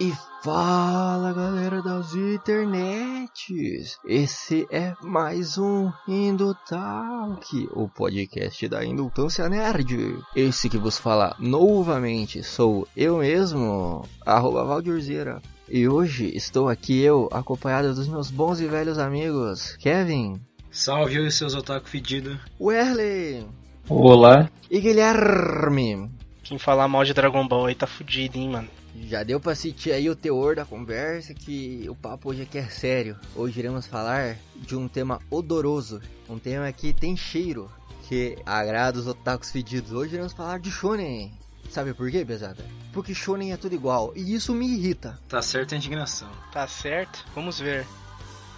E fala galera das internets! Esse é mais um Indutalk, o podcast da Indultância Nerd. Esse que vos fala novamente sou eu mesmo, arroba Valdurzeira. E hoje estou aqui eu, acompanhado dos meus bons e velhos amigos, Kevin. Salve os seus otaku fedido. Werley. Olá. E Guilherme. Quem falar mal de Dragon Ball aí tá fudido, hein, mano. Já deu pra sentir aí o teor da conversa que o papo hoje aqui é sério. Hoje iremos falar de um tema odoroso, um tema que tem cheiro, que agrada os otakus fedidos. Hoje iremos falar de shonen. Sabe por quê, pesada? Porque shonen é tudo igual e isso me irrita. Tá certo a indignação. Tá certo? Vamos ver.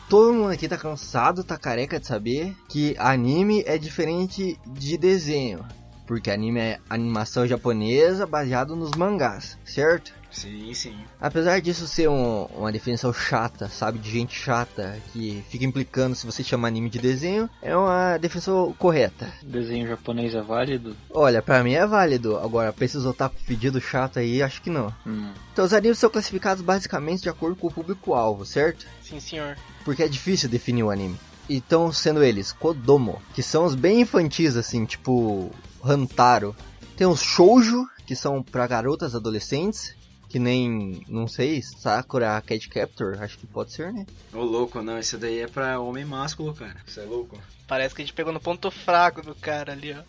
Todo mundo aqui tá cansado, tá careca de saber que anime é diferente de desenho. Porque anime é animação japonesa baseado nos mangás, certo? Sim, sim. Apesar disso ser um, uma definição chata, sabe, de gente chata, que fica implicando se você chama anime de desenho, é uma definição correta. Desenho japonês é válido? Olha, pra mim é válido, agora pra esses otaku pedido chato aí, acho que não. Hum. Então os animes são classificados basicamente de acordo com o público-alvo, certo? Sim, senhor. Porque é difícil definir o anime. Então, sendo eles Kodomo, que são os bem infantis, assim, tipo Hantaro. Tem os Shoujo, que são pra garotas adolescentes, que nem, não sei, Sakura Cat Captor, acho que pode ser, né? Ô louco, não, isso daí é pra homem másculo, cara. Isso é louco. Parece que a gente pegou no ponto fraco do cara ali, ó.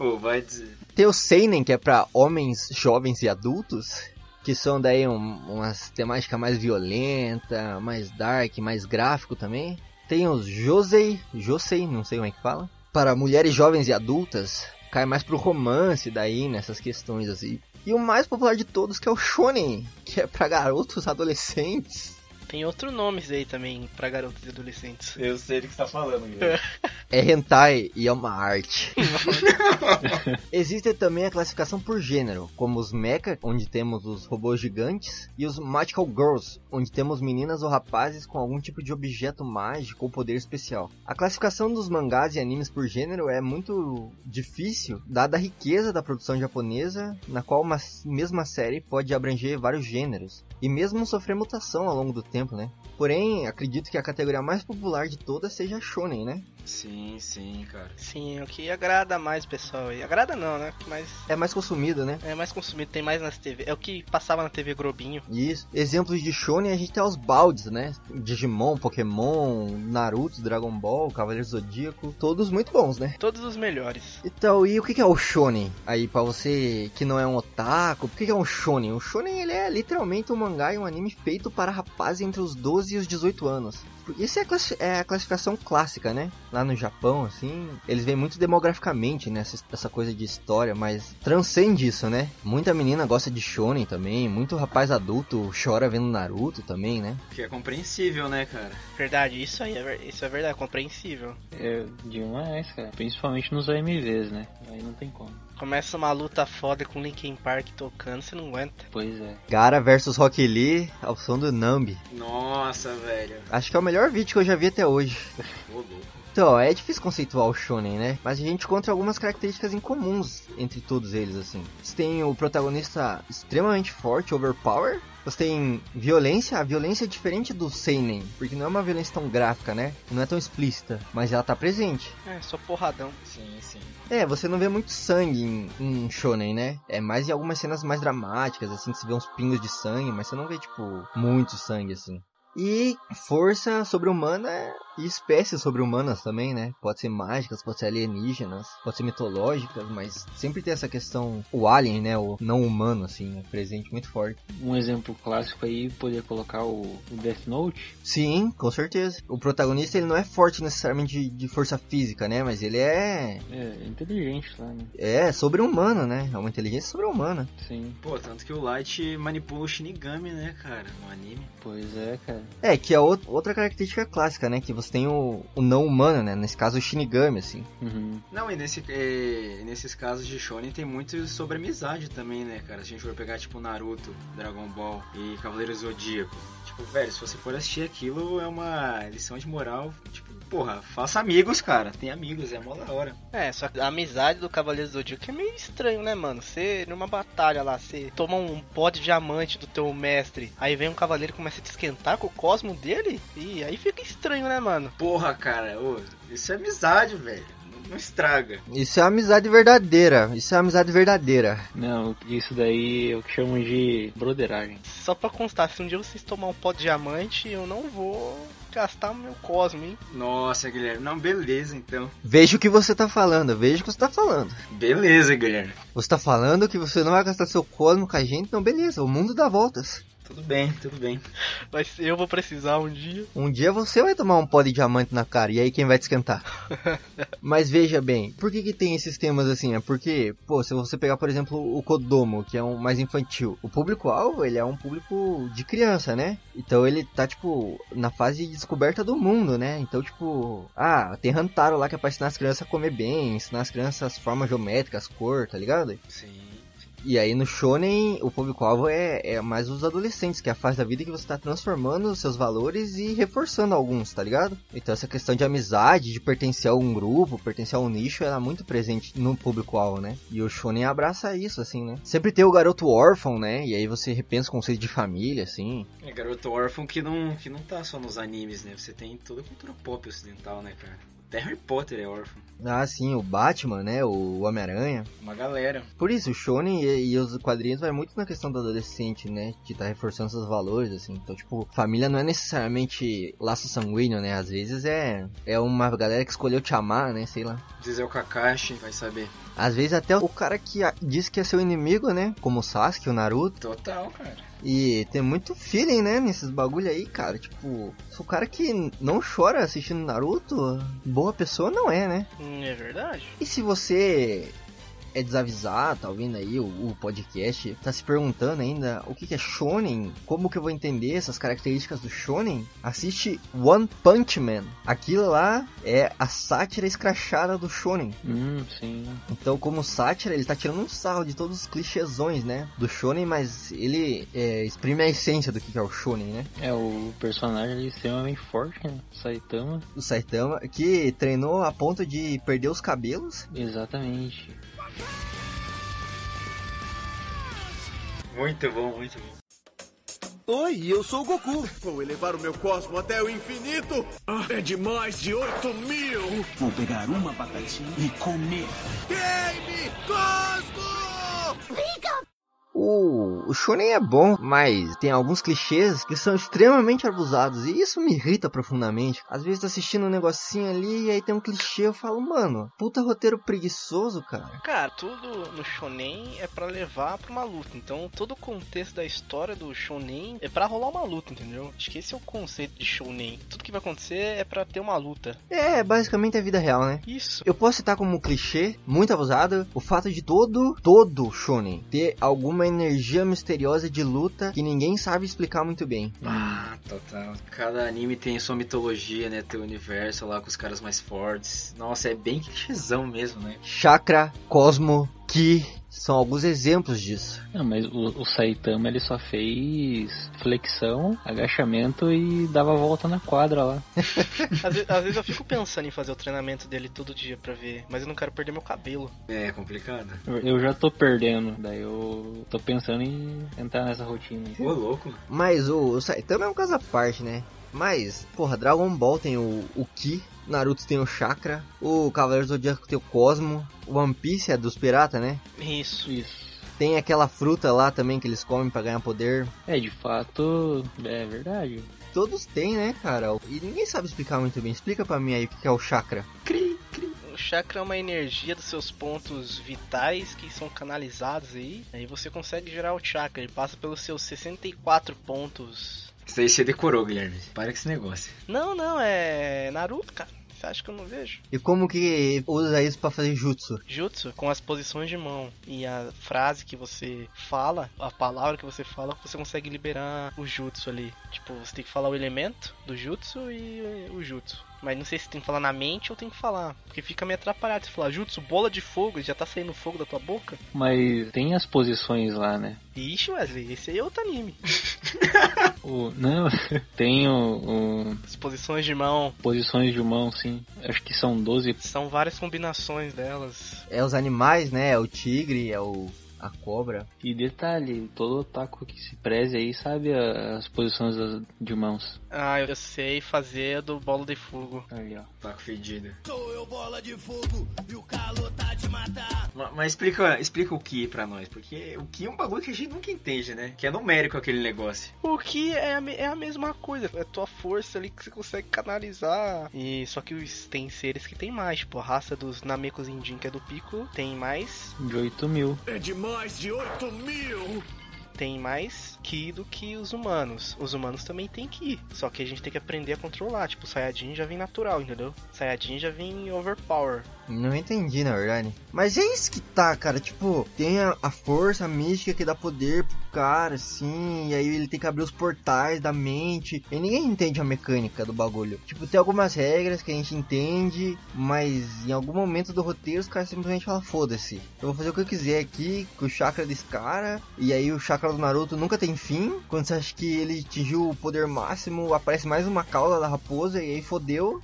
Ô, vai dizer. Tem o Seinen, que é pra homens jovens e adultos, que são daí um, umas temática mais violenta, mais dark, mais gráfico também. Tem os Josei, Josei, não sei como é que fala, para mulheres jovens e adultas, cai mais pro romance daí, nessas questões assim. E o mais popular de todos que é o Shonen, que é pra garotos adolescentes. Tem outro nomes aí também pra garotos e adolescentes. Eu sei do que você tá falando, Guilherme. É hentai e é uma arte. Existe também a classificação por gênero, como os mecha, onde temos os robôs gigantes, e os magical girls, onde temos meninas ou rapazes com algum tipo de objeto mágico ou poder especial. A classificação dos mangás e animes por gênero é muito difícil, dada a riqueza da produção japonesa, na qual uma mesma série pode abranger vários gêneros, e mesmo sofrer mutação ao longo do tempo, né? Porém, acredito que a categoria mais popular de todas seja a shonen, né? Sim, sim, cara. Sim, o que agrada mais o pessoal aí. Agrada não, né? Mais É mais consumido, né? é mais consumido, tem mais nas TV. É o que passava na TV Globinho. Isso. Exemplos de shonen a gente tem os baldes, né? Digimon, Pokémon, Naruto, Dragon Ball, Cavaleiro Zodíaco, todos muito bons, né? Todos os melhores. Então, e o que é o shonen? Aí, pra você que não é um otaku, o que que é um shonen? O shonen, ele é literalmente um mangá e um anime feito para rapazes entre os 12 e os 18 anos. Isso é a, é a classificação clássica, né? Lá no Japão, assim, eles veem muito demograficamente, né? Essa, essa coisa de história, mas transcende isso, né? Muita menina gosta de shonen também, muito rapaz adulto chora vendo Naruto também, né? Que é compreensível, né, cara? Verdade, isso aí é, isso é verdade, compreensível. É demais, cara. Principalmente nos AMVs, né? Aí não tem como. Começa uma luta foda com Linkin Park tocando, você não aguenta. Pois é. Gara versus Rock Lee ao som do Nambi. Nossa, velho. Acho que é o melhor vídeo que eu já vi até hoje. Ô louco. Então, é difícil conceituar o shonen, né? Mas a gente encontra algumas características incomuns entre todos eles, assim. Você tem o protagonista extremamente forte, overpower. Você tem violência, a violência é diferente do seinen, porque não é uma violência tão gráfica, né? Não é tão explícita, mas ela tá presente. É, só porradão. Sim, sim. É, você não vê muito sangue em, em shonen, né? É mais em algumas cenas mais dramáticas, assim, que você vê uns pingos de sangue, mas você não vê, tipo, muito sangue, assim. E força sobre-humana é E espécies sobre-humanas também, né? Pode ser mágicas, pode ser alienígenas, pode ser mitológicas, mas sempre tem essa questão, o alien, né? O não humano, assim, é presente muito forte. Um exemplo clássico aí, poderia colocar o, Death Note. Sim, com certeza. O protagonista, ele não é forte necessariamente de, de força física, né? Mas ele é... É, inteligente lá, né? É sobre-humano, né? É uma inteligência sobre-humana. Sim, Pô, tanto que o Light manipula o Shinigami, né, cara, no anime. pois é, cara. É, que é out- outra característica clássica, né? Que você tem o, o não humano, né? Nesse caso, o Shinigami, assim. Uhum. Não, e nesse, é, nesses casos de shonen tem muito sobre amizade também, né, cara? Se a gente for pegar, tipo, Naruto, Dragon Ball e Cavaleiro Zodíaco. Tipo, velho, se você for assistir aquilo, é uma lição de moral. Tipo, porra, faça amigos, cara. Tem amigos, é mó da hora. É, só que a amizade do Cavaleiro do Zodíaco é meio estranho, né, mano? Você, numa batalha lá, você toma um pó de diamante do teu mestre, aí vem um cavaleiro e começa a te esquentar com o cosmo dele, e aí fica estranho, né, mano? Porra, cara, ô, isso é amizade, velho. Não, estraga. Isso é amizade verdadeira. Isso é amizade verdadeira. Não, isso daí é o que chamam de broderagem. Só pra constar, se um dia vocês tomar um pó de diamante, eu não vou gastar meu cosmo, hein? Nossa, Guilherme. Não, beleza, então. Veja o que você tá falando, veja o que você tá falando. Beleza, Guilherme. Você tá falando que você não vai gastar seu cosmo com a gente? Não, beleza, o mundo dá voltas. Tudo bem, tudo bem. Mas eu vou precisar um dia. Um dia você vai tomar um pó de diamante na cara, e aí quem vai te esquentar? Mas veja bem, por que que tem esses temas assim? É porque, pô, se você pegar, por exemplo, o Kodomo, que é um mais infantil, o público-alvo, ele é um público de criança, né? Então ele tá, tipo, na fase de descoberta do mundo, né? Então, tipo, ah, tem Hantaro lá que é pra ensinar as crianças a comer bem, ensinar as crianças as formas geométricas, cor, tá ligado? Sim. E aí no shonen, o público-alvo é, é mais os adolescentes, que é a fase da vida que você tá transformando os seus valores e reforçando alguns, tá ligado? Então essa questão de amizade, de pertencer a um grupo, pertencer a um nicho, ela é muito presente no público-alvo, né? E o shonen abraça isso, assim, né? Sempre tem o garoto órfão, né? E aí você repensa o conceito de família, assim. É garoto órfão que não, que não tá só nos animes, né? Você tem toda a cultura pop ocidental, né, cara? Até Harry Potter é órfão. Ah, sim, o Batman, né? O Homem-Aranha. Uma galera. Por isso, o shonen e, e os quadrinhos vai muito na questão do adolescente, né? De estar reforçando seus valores, assim. Então, tipo, família não é necessariamente laço sanguíneo, né? Às vezes é, é uma galera que escolheu te amar, né? Sei lá. Dizer o Kakashi, vai saber. Às vezes até o cara que diz que é seu inimigo, né? Como o Sasuke, o Naruto. Total, cara. E tem muito feeling, né? Nesses bagulho aí, cara. Tipo, se o cara que não chora assistindo Naruto, boa pessoa não é, né? Hum, é verdade. E se você é desavisado, tá ouvindo aí o, o podcast, tá se perguntando ainda o que, que é shonen, como que eu vou entender essas características do shonen, assiste One Punch Man. Aquilo lá é a sátira escrachada do shonen. Hum, sim. Então, como sátira, ele tá tirando um sarro de todos os clichêsões, né? Do shonen, mas ele é, exprime a essência do que que é o shonen, né? É o personagem ali extremamente forte, né? Saitama. O Saitama, que treinou a ponto de perder os cabelos. Exatamente. Muito bom, muito bom. Oi, eu sou o Goku. Vou elevar o meu cosmo até o infinito. Ah, é de mais de 8 mil. Vou pegar uma batatinha e comer. Game Cosmo! O, o shonen é bom, mas tem alguns clichês que são extremamente abusados e isso me irrita profundamente. Às vezes tô assistindo um negocinho ali e aí tem um clichê, eu falo, mano, puta roteiro preguiçoso, cara. Cara, tudo no shonen é pra levar pra uma luta. Então, todo o contexto da história do shonen é pra rolar uma luta, entendeu? Acho que esse é o conceito de shonen. Tudo que vai acontecer é pra ter uma luta. É, basicamente a vida real, né? Isso. Eu posso citar como clichê, muito abusado, o fato de todo, todo shonen ter alguma energia misteriosa de luta que ninguém sabe explicar muito bem. Ah, total. Cada anime tem sua mitologia, né? Teu universo lá com os caras mais fortes. Nossa, é bem clichêzão mesmo, né? Chakra, Cosmo, Ki, são alguns exemplos disso. Não, mas o, o Saitama ele só fez flexão, agachamento e dava a volta na quadra lá. Às, ve- às vezes eu fico pensando em fazer o treinamento dele todo dia pra ver, mas eu não quero perder meu cabelo. É complicado. Eu, eu já tô perdendo, daí eu tô pensando em entrar nessa rotina. Ô, louco. Mas o, o Saitama é um caso à parte, né? Mas, porra, Dragon Ball tem o, o Ki, Naruto tem o Chakra, o Cavaleiro do Zodíaco tem o Cosmo, One Piece é dos piratas, né? Isso. Isso. Tem aquela fruta lá também que eles comem pra ganhar poder. É, de fato, é verdade. todos têm, né, cara? E ninguém sabe explicar muito bem. Explica pra mim aí o que é o chakra. Cri, cri. O chakra é uma energia dos seus pontos vitais que são canalizados aí. Aí você consegue gerar o chakra. Ele passa pelos seus 64 pontos. Isso aí você decorou, Guilherme. Para com esse negócio. Não, não, é Naruto, cara. Você acha que eu não vejo? E como que usa isso pra fazer jutsu? Jutsu, com as posições de mão e a frase que você fala, a palavra que você fala, você consegue liberar o jutsu ali. Tipo, você tem que falar o elemento do jutsu e o jutsu. Mas não sei se tem que falar na mente ou tem que falar. Porque fica meio atrapalhado. Se falar jutsu, bola de fogo, já tá saindo fogo da tua boca. Mas tem as posições lá, né? Ixi, Wesley, esse aí é outro anime. O, não, tem o, o- As posições de mão posições de mão, sim. Acho que são 12. são várias combinações delas. É os animais, né? É o tigre, é o a cobra. E detalhe, todo otaku que se preze aí sabe a- as posições das- de mãos. Ah, eu sei fazer do bolo de fogo. Aí, ó. Taco fedido. Sou eu bola de fogo e o calor tá de matar. Ma- Mas explica, explica o Ki pra nós, porque o Ki é um bagulho que a gente nunca entende, né? Que é numérico aquele negócio. O que é a, é a mesma coisa, é a tua força ali que você consegue canalizar. E só que os, tem seres que tem mais, tipo a raça dos Namekos Indin, que é do Pico, tem mais, De 8 mil. É de mais de 8 mil. tem mais Ki do que os humanos. Os humanos também tem Ki, só que a gente tem que aprender a controlar. Tipo, o Saiyajin já vem natural, entendeu? Saiyajin já vem overpower. Não entendi, na verdade. Mas é isso que tá, cara. Tipo, tem a, a força mística que dá poder pro cara, assim. E aí ele tem que abrir os portais da mente. E ninguém entende a mecânica do bagulho. Tipo, tem algumas regras que a gente entende. Mas em algum momento do roteiro os caras simplesmente falam: foda-se. Eu vou fazer o que eu quiser aqui com o chakra desse cara. E aí o chakra do Naruto nunca tem fim. Quando você acha que ele atingiu o poder máximo, aparece mais uma cauda da raposa. E aí fodeu.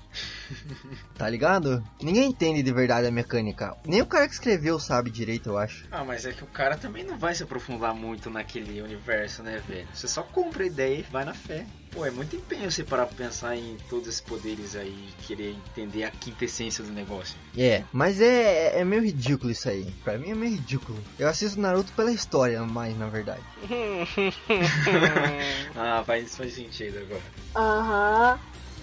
Tá ligado? Ninguém entende de verdade a mecânica. Nem o cara que escreveu sabe direito, eu acho. Ah, mas é que o cara também não vai se aprofundar muito naquele universo, né, velho? Você só compra a ideia e vai na fé. Pô, é muito empenho você parar pra pensar em todos esses poderes aí, querer entender a quintessência do negócio. É, mas é, é meio ridículo isso aí. Pra mim é meio ridículo. Eu assisto Naruto pela história, mais na verdade. Ah, faz, faz sentido agora. Aham,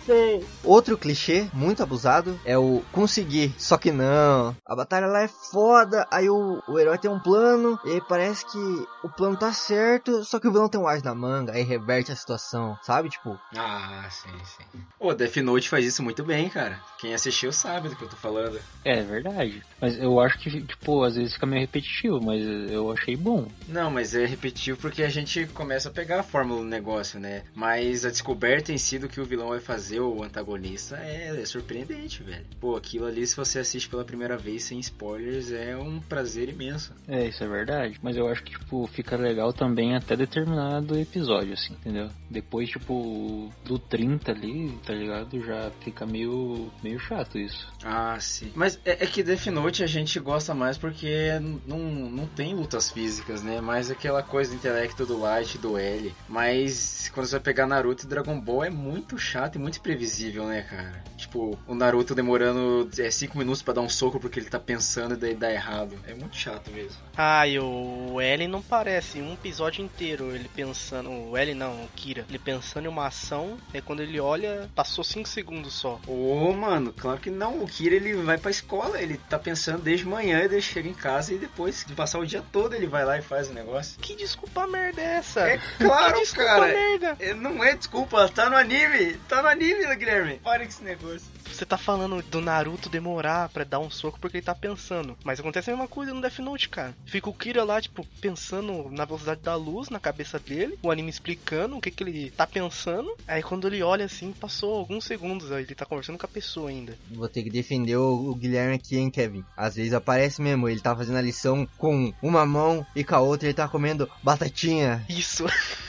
sei. Outro clichê muito abusado é o conseguir, só que não. A batalha lá é foda, aí o, o herói tem um plano, e aí parece que o plano tá certo, só que o vilão tem um as na manga, aí reverte a situação, sabe? Tipo, Ah, sim, sim. Pô, Death Note faz isso muito bem, cara. Quem assistiu sabe do que eu tô falando. É verdade. Mas eu acho que, tipo, às vezes fica meio repetitivo, mas eu achei bom. Não, mas é repetitivo porque a gente começa a pegar a fórmula do negócio, né? Mas a descoberta em si do que o vilão vai fazer, o antagonista, é, é surpreendente, velho. Pô, aquilo ali, se você assiste pela primeira vez sem spoilers, é um prazer imenso. É, isso é verdade. Mas eu acho que, tipo, fica legal também até determinado episódio, assim, entendeu? Depois, tipo, do 30 ali, tá ligado? Já fica meio, meio chato isso. Ah, sim. Mas é, é que Death Note a gente gosta mais porque não, não tem lutas físicas, né? Mais aquela coisa do intelecto do Light do L. Mas quando você vai pegar Naruto e Dragon Ball é muito chato e muito imprevisível, né, cara? Tipo, o Naruto demorando 5 minutos pra dar um soco porque ele tá pensando e daí dá errado. É muito chato mesmo. Ah, e o L não parece um episódio inteiro ele pensando. O L não, o Kira. Ele pensando em uma ação, é quando ele olha, passou 5 segundos só. Ô, mano, claro que não. O Kira ele vai pra escola, ele tá pensando desde manhã, ele chega em casa e depois de passar o dia todo ele vai lá e faz o negócio. Que desculpa merda é essa? É claro, que desculpa cara. merda. É, Não é desculpa, tá no anime. Tá no anime, Guilherme. Para com esse negócio. Você tá falando do Naruto demorar pra dar um soco porque ele tá pensando. Mas acontece a mesma coisa no Death Note, cara. Fica o Kira lá, tipo, pensando na velocidade da luz na cabeça dele. O anime explicando o que, que ele tá pensando. Aí quando ele olha assim, passou alguns segundos. Aí ele tá conversando com a pessoa ainda. vou ter que defender o, o Guilherme aqui, hein, Kevin? Às vezes aparece mesmo, ele tá fazendo a lição com uma mão e com a outra ele tá comendo batatinha. Isso.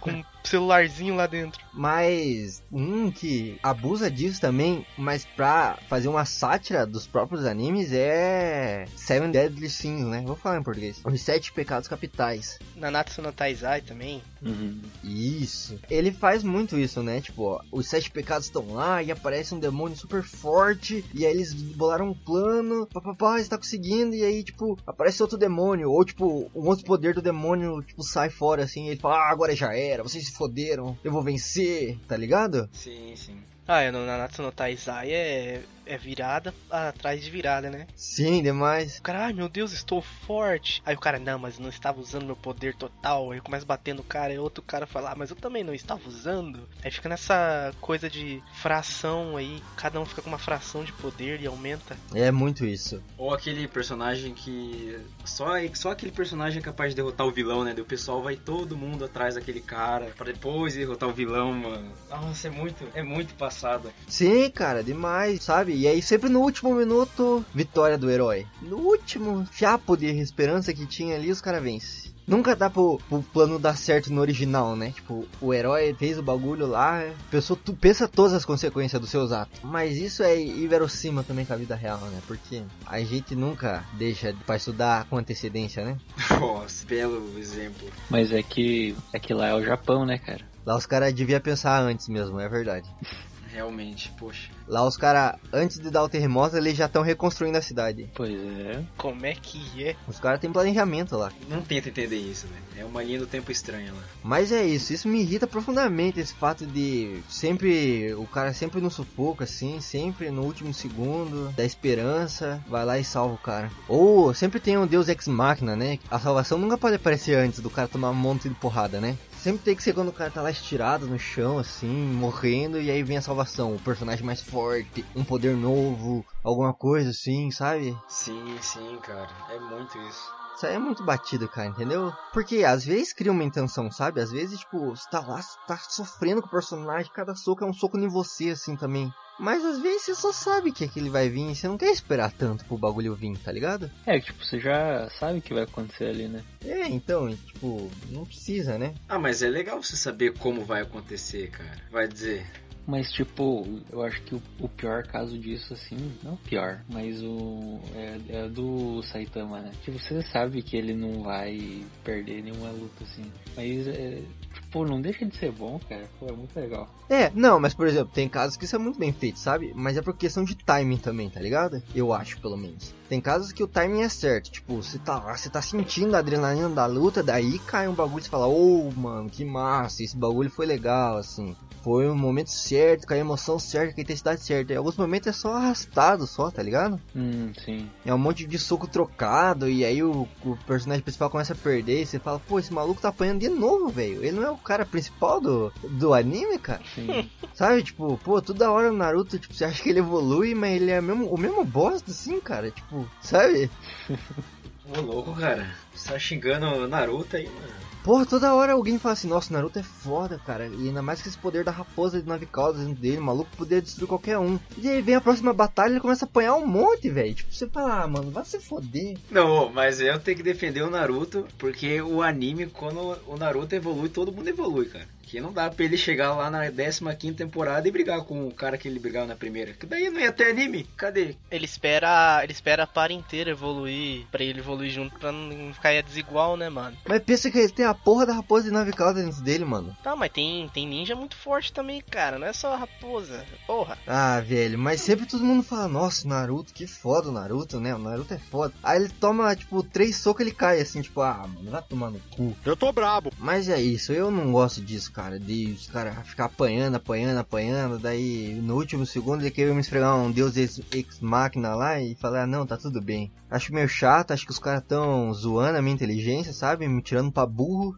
com um celularzinho lá dentro. Mas um que abusa disso também, mas pra fazer uma sátira dos próprios animes é Seven Deadly Sins, né? Vou falar em português. Os Sete Pecados Capitais. Nanatsu no Taizai também. Uhum. Isso. Ele faz muito isso, né? Tipo, ó, os sete pecados estão lá e aparece um demônio super forte. E aí eles bolaram um plano. Papapá, está conseguindo. E aí, tipo, aparece outro demônio. Ou, tipo, um outro poder do demônio, tipo, sai fora assim. E ele fala, agora já era, vocês se foderam, eu vou vencer, tá ligado? Sim, sim. Ah, no Nanatsu no Taizai é, é virada atrás de virada, né? Sim, demais. O cara, ai meu Deus, estou forte. Aí o cara, não, mas não estava usando meu poder total. Aí começa batendo o cara, e outro cara fala, ah, mas eu também não estava usando. Aí fica nessa coisa de fração aí, cada um fica com uma fração de poder e aumenta. É muito isso. Ou aquele personagem que. Só, só aquele personagem é capaz de derrotar o vilão, né? Do pessoal vai todo mundo atrás daquele cara pra depois derrotar o vilão, mano. Nossa, é muito, é muito passado. Sim, cara, demais, sabe? E aí sempre no último minuto, vitória do herói. No último fiapo de esperança que tinha ali, os caras vencem. Nunca dá pro, pro plano dar certo no original, né? Tipo, o herói fez o bagulho lá, pensou, tu pensa todas as consequências dos seus atos. Mas isso é inverossímil também com a vida real, né? Porque a gente nunca deixa pra estudar com antecedência, né? Nossa, belo exemplo. Mas é que, é que lá é o Japão, né, cara? Lá os caras deviam pensar antes mesmo, é verdade. Realmente, poxa. Lá os caras, antes de dar o terremoto, eles já estão reconstruindo a cidade. Pois é. Como é que é? Os caras têm planejamento lá. Não tenta entender isso, velho. É uma linha do tempo estranha lá. Mas é isso, isso me irrita profundamente, esse fato de sempre, o cara sempre no sufoco, assim, sempre no último segundo, da esperança, vai lá e salva o cara. Ou sempre tem um deus ex-máquina, né? A salvação nunca pode aparecer antes do cara tomar um monte de porrada, né? Sempre tem que ser quando o cara tá lá estirado no chão, assim, morrendo, e aí vem a salvação. O personagem mais forte, um poder novo, alguma coisa assim, sabe? Sim, sim, cara. É muito isso. Isso aí é muito batido, cara, entendeu? Porque às vezes cria uma intenção, sabe? Às vezes, tipo, você tá lá, você tá sofrendo com o personagem, cada soco é um soco em você, assim, também. Mas às vezes você só sabe que aquele vai vir e você não quer esperar tanto pro bagulho vir, tá ligado? É, tipo, você já sabe o que vai acontecer ali, né? É, então, tipo, não precisa, né? Ah, mas é legal você saber como vai acontecer, cara. Vai dizer, Mas, tipo, eu acho que o, o pior caso disso, assim, não o pior, mas o. É, é do Saitama, né? Tipo, você sabe que ele não vai perder nenhuma luta, assim. Mas, é, tipo, não deixa de ser bom, cara. Pô, é muito legal. É, não, mas por exemplo, tem casos que isso é muito bem feito, sabe? Mas é por questão de timing também, tá ligado? Eu acho, pelo menos. Tem casos que o timing é certo, tipo, você tá lá, você tá sentindo a adrenalina da luta, daí cai um bagulho e você fala, ô, oh, mano, que massa, esse bagulho foi legal, assim. Foi um momento certo, com a emoção certa, com a intensidade certa. Em alguns momentos é só arrastado, só, tá ligado? Hum, sim. É um monte de soco trocado, e aí o, o personagem principal começa a perder, e você fala, pô, esse maluco tá apanhando de novo, velho. Ele não é o cara principal do, do anime, cara? Sim. Sabe, tipo, pô, toda hora o Naruto, tipo, você acha que ele evolui, mas ele é o mesmo, o mesmo bosta, assim, cara, tipo, sabe? Ô louco, cara. Você tá xingando o Naruto aí, mano. Porra, toda hora alguém fala assim, nossa, Naruto é foda, cara. E ainda mais que esse poder da raposa de nove dentro dele, o maluco poderia destruir qualquer um. E aí vem a próxima batalha e ele começa a apanhar um monte, velho. Tipo, você fala, ah, mano, vai se foder. Não, mas eu tenho que defender o Naruto, porque o anime, quando o Naruto evolui, todo mundo evolui, cara. Que não dá pra ele chegar lá na 15 temporada e brigar com o cara que ele brigava na primeira. Que daí não ia ter anime. Cadê? Ele espera, ele espera a par inteira evoluir, pra ele evoluir junto, pra não ficar desigual, né, mano? Mas pensa que ele tem a porra da raposa de nove caudas dentro dele, mano. Tá, mas tem, tem ninja muito forte também, cara. Não é só a raposa. Porra. Ah, velho, mas sempre todo mundo fala, nossa, Naruto, que foda o Naruto, né? O Naruto é foda. Aí ele toma, tipo, três socos ele cai, assim, tipo, ah, mano, vai tomar no cu. Eu tô brabo. Mas é isso, eu não gosto disso, cara. De os caras ficar apanhando, apanhando, apanhando. Daí no último segundo ele queria me esfregar um deus ex-máquina lá e falar, ah, não, tá tudo bem. Acho meio chato, acho que os caras tão zoando a minha inteligência, sabe? Me tirando pra burro.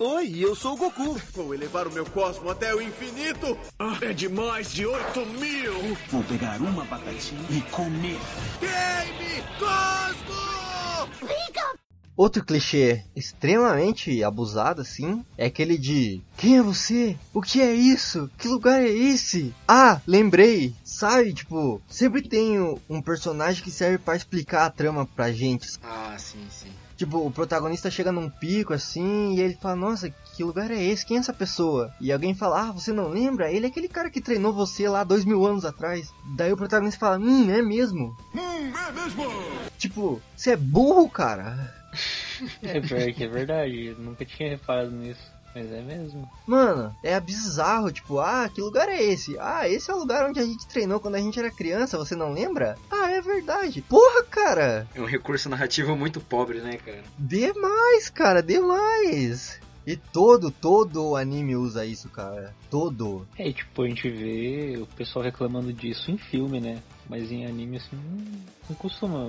Oi, eu sou o Goku. Vou elevar o meu cosmo até o infinito. Ah, é de mais de 8 mil. Vou pegar uma batatinha e comer. Game Cosmo! Outro clichê extremamente abusado, assim, é aquele de Quem é você? O que é isso? Que lugar é esse? Ah, lembrei! Sabe, tipo, sempre tem um personagem que serve pra explicar a trama pra gente. Ah, sim, sim. Tipo, o protagonista chega num pico assim e ele fala, nossa, que lugar é esse? Quem é essa pessoa? E alguém fala, ah, você não lembra? Ele é aquele cara que treinou você lá dois mil anos atrás. Daí o protagonista fala, hum, é mesmo. Hum, é mesmo? Tipo, você é burro, cara. É pior que é verdade. Eu nunca tinha reparado nisso. Mas é mesmo. Mano, é bizarro, tipo, ah, que lugar é esse? Ah, esse é o lugar onde a gente treinou quando a gente era criança, você não lembra? Ah, é verdade. Porra, cara! É um recurso narrativo muito pobre, né, cara? Demais, cara, demais! E todo, todo anime usa isso, cara. Todo. É, tipo, a gente vê o pessoal reclamando disso em filme, né? Mas em anime, assim, não, não costuma.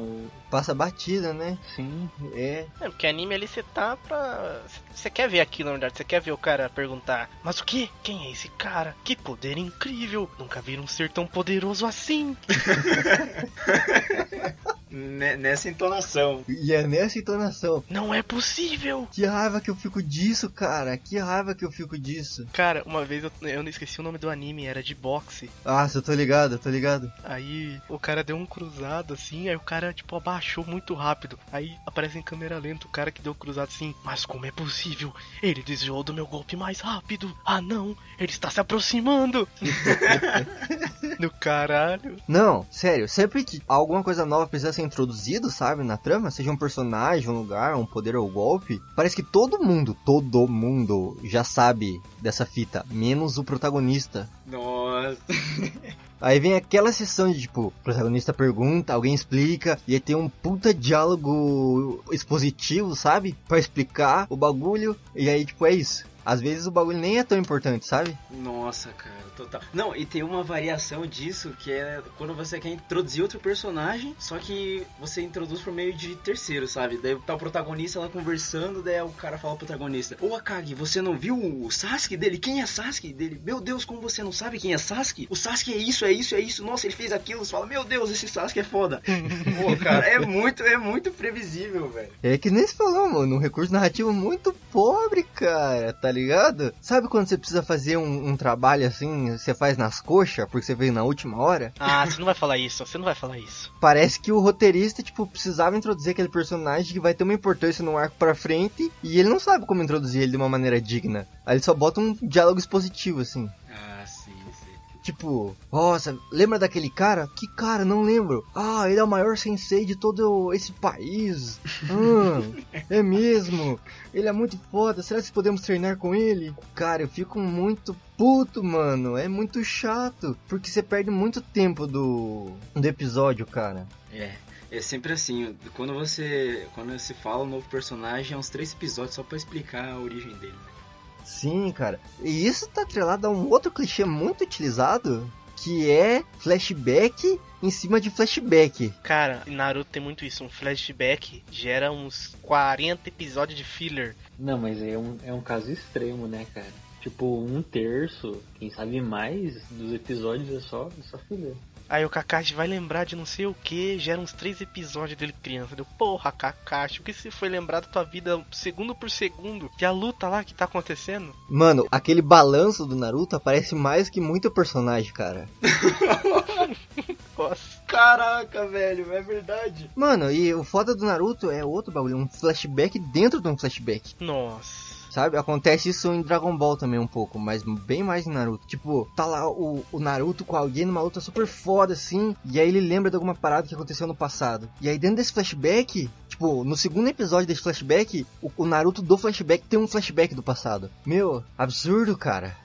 Passa batida, né? Sim. É. É, porque anime ali você tá pra. Você quer ver aquilo, na verdade. Você quer ver o cara perguntar: Mas o que? Quem é esse cara? Que poder incrível! Nunca vi um ser tão poderoso assim! Ne- Nessa entonação. E é nessa entonação. Não é possível! Que raiva que eu fico disso, cara. Que raiva que eu fico disso. Cara, uma vez eu, eu não esqueci o nome do anime, era de boxe. Ah, eu tô ligado, eu tô ligado. Aí o cara deu um cruzado assim, aí o cara tipo abaixou muito rápido. Aí aparece em câmera lenta o cara que deu o cruzado assim. Mas como é possível? Ele desviou do meu golpe mais rápido. Ah não, ele está se aproximando. no caralho. Não, sério, sempre que alguma coisa nova precisa ser introduzido, sabe, na trama, seja um personagem, um lugar, um poder ou golpe, parece que todo mundo, todo mundo já sabe dessa fita, menos o protagonista. Nossa. Aí vem aquela sessão de tipo, o protagonista pergunta, alguém explica, e aí tem um puta diálogo expositivo, sabe? Pra explicar o bagulho, e aí tipo, é isso. Às vezes o bagulho nem é tão importante, sabe? Nossa, cara, total. Não, e tem uma variação disso que é quando você quer introduzir outro personagem, só que você introduz por meio de terceiro, sabe? Daí tá o protagonista lá conversando, daí o cara fala pro protagonista: Ô Akagi, você não viu o Sasuke dele? Quem é Sasuke dele? Meu Deus, como você não sabe quem é Sasuke? O Sasuke é isso, é isso, é isso. Nossa, ele fez aquilo. Você fala: Meu Deus, esse Sasuke é foda. Pô, cara, é muito, é muito previsível, velho. É que nem se falou, mano, um recurso narrativo muito pobre, cara, tá ligado? Sabe quando você precisa fazer um, um trabalho assim, você faz nas coxas, porque você veio na última hora? Ah, você não vai falar isso, você não vai falar isso. Parece que o roteirista, tipo, precisava introduzir aquele personagem que vai ter uma importância no arco pra frente, e ele não sabe como introduzir ele de uma maneira digna. Aí ele só bota um diálogo expositivo, assim. Ah. Tipo, nossa, lembra daquele cara? Que cara, não lembro. Ah, ele é o maior sensei de todo esse país. Hum, é mesmo. Ele é muito foda. Será que podemos treinar com ele? Cara, eu fico muito puto, mano. É muito chato. Porque você perde muito tempo do, do episódio, cara. É. É sempre assim, quando você. Quando se fala um novo personagem, é uns três episódios só pra explicar a origem dele. Sim, cara. E isso tá atrelado a um outro clichê muito utilizado, que é flashback em cima de flashback. Cara, Naruto tem muito isso. Um flashback gera uns 40 episódios de filler. Não, mas é um, é um caso extremo, né, cara? Tipo, um terço, quem sabe mais, dos episódios é só, é só filler. Aí o Kakashi vai lembrar de não sei o que, gera uns três episódios dele criança. Deu, porra, Kakashi, o que você foi lembrar da tua vida segundo por segundo? E a luta lá que tá acontecendo? Mano, aquele balanço do Naruto aparece mais que muito personagem, cara. Nossa. Caraca, velho, é verdade. Mano, e o foda do Naruto é outro bagulho, um flashback dentro de um flashback. Nossa. Sabe? Acontece isso em Dragon Ball também um pouco, mas bem mais em Naruto. Tipo, tá lá o, o Naruto com alguém numa luta super foda assim, e aí ele lembra de alguma parada que aconteceu no passado. E aí dentro desse flashback, tipo, no segundo episódio desse flashback, o, o Naruto do flashback tem um flashback do passado. Meu, absurdo, cara.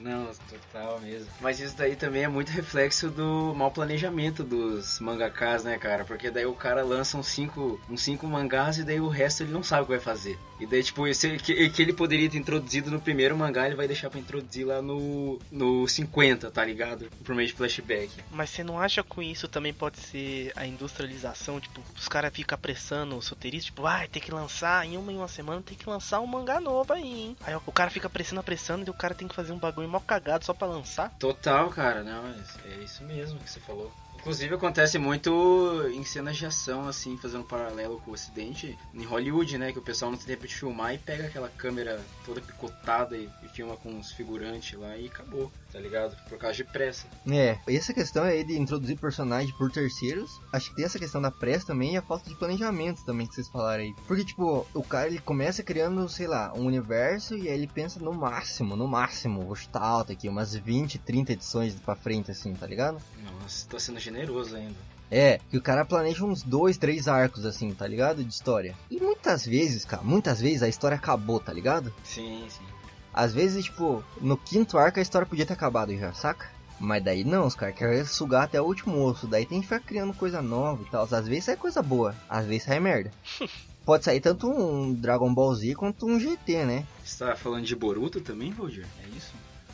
Não, total mesmo. Mas isso daí também é muito reflexo do mau planejamento dos mangakas, né, cara? Porque daí o cara lança uns cinco, uns cinco mangás e daí o resto ele não sabe o que vai fazer. E daí, tipo, esse, que, que ele poderia ter introduzido no primeiro mangá, ele vai deixar pra introduzir lá no, no 50, tá ligado? Por meio de flashback. Mas você não acha que com isso também pode ser a industrialização? Tipo, os caras ficam apressando os roteiristas, tipo, vai, tem que lançar em uma em uma semana, tem que lançar um mangá novo aí, hein? Aí o cara fica apressando, apressando, e o cara tem que fazer um bagulho mó cagado só pra lançar. Total, cara, não, é isso mesmo que você falou. Inclusive acontece muito em cenas de ação, assim, fazendo um paralelo com o ocidente, em Hollywood, né? Que o pessoal não tem tempo de filmar e pega aquela câmera toda picotada e, e filma com os figurantes lá e acabou, tá ligado? Por causa de pressa. É, essa questão aí de introduzir personagem por terceiros, acho que tem essa questão da pressa também e a falta de planejamento também que vocês falaram aí. Porque, tipo, o cara ele começa criando, sei lá, um universo e aí ele pensa no máximo, no máximo, vou chutar alto aqui, umas 20, 30 edições pra frente, assim, tá ligado? Nossa, tô sendo generoso ainda. É, que o cara planeja uns dois, três arcos, assim, tá ligado? De história. E muitas vezes, cara, muitas vezes a história acabou, tá ligado? Sim, sim. Às vezes, tipo, no quinto arco a história podia ter acabado já, saca? Mas daí não, os caras querem sugar até o último osso. Daí tem que ficar criando coisa nova e tal. Às vezes sai coisa boa, às vezes sai merda. Pode sair tanto um Dragon Ball Z quanto um GT, né? Você tá falando de Boruto também, Roger? É isso?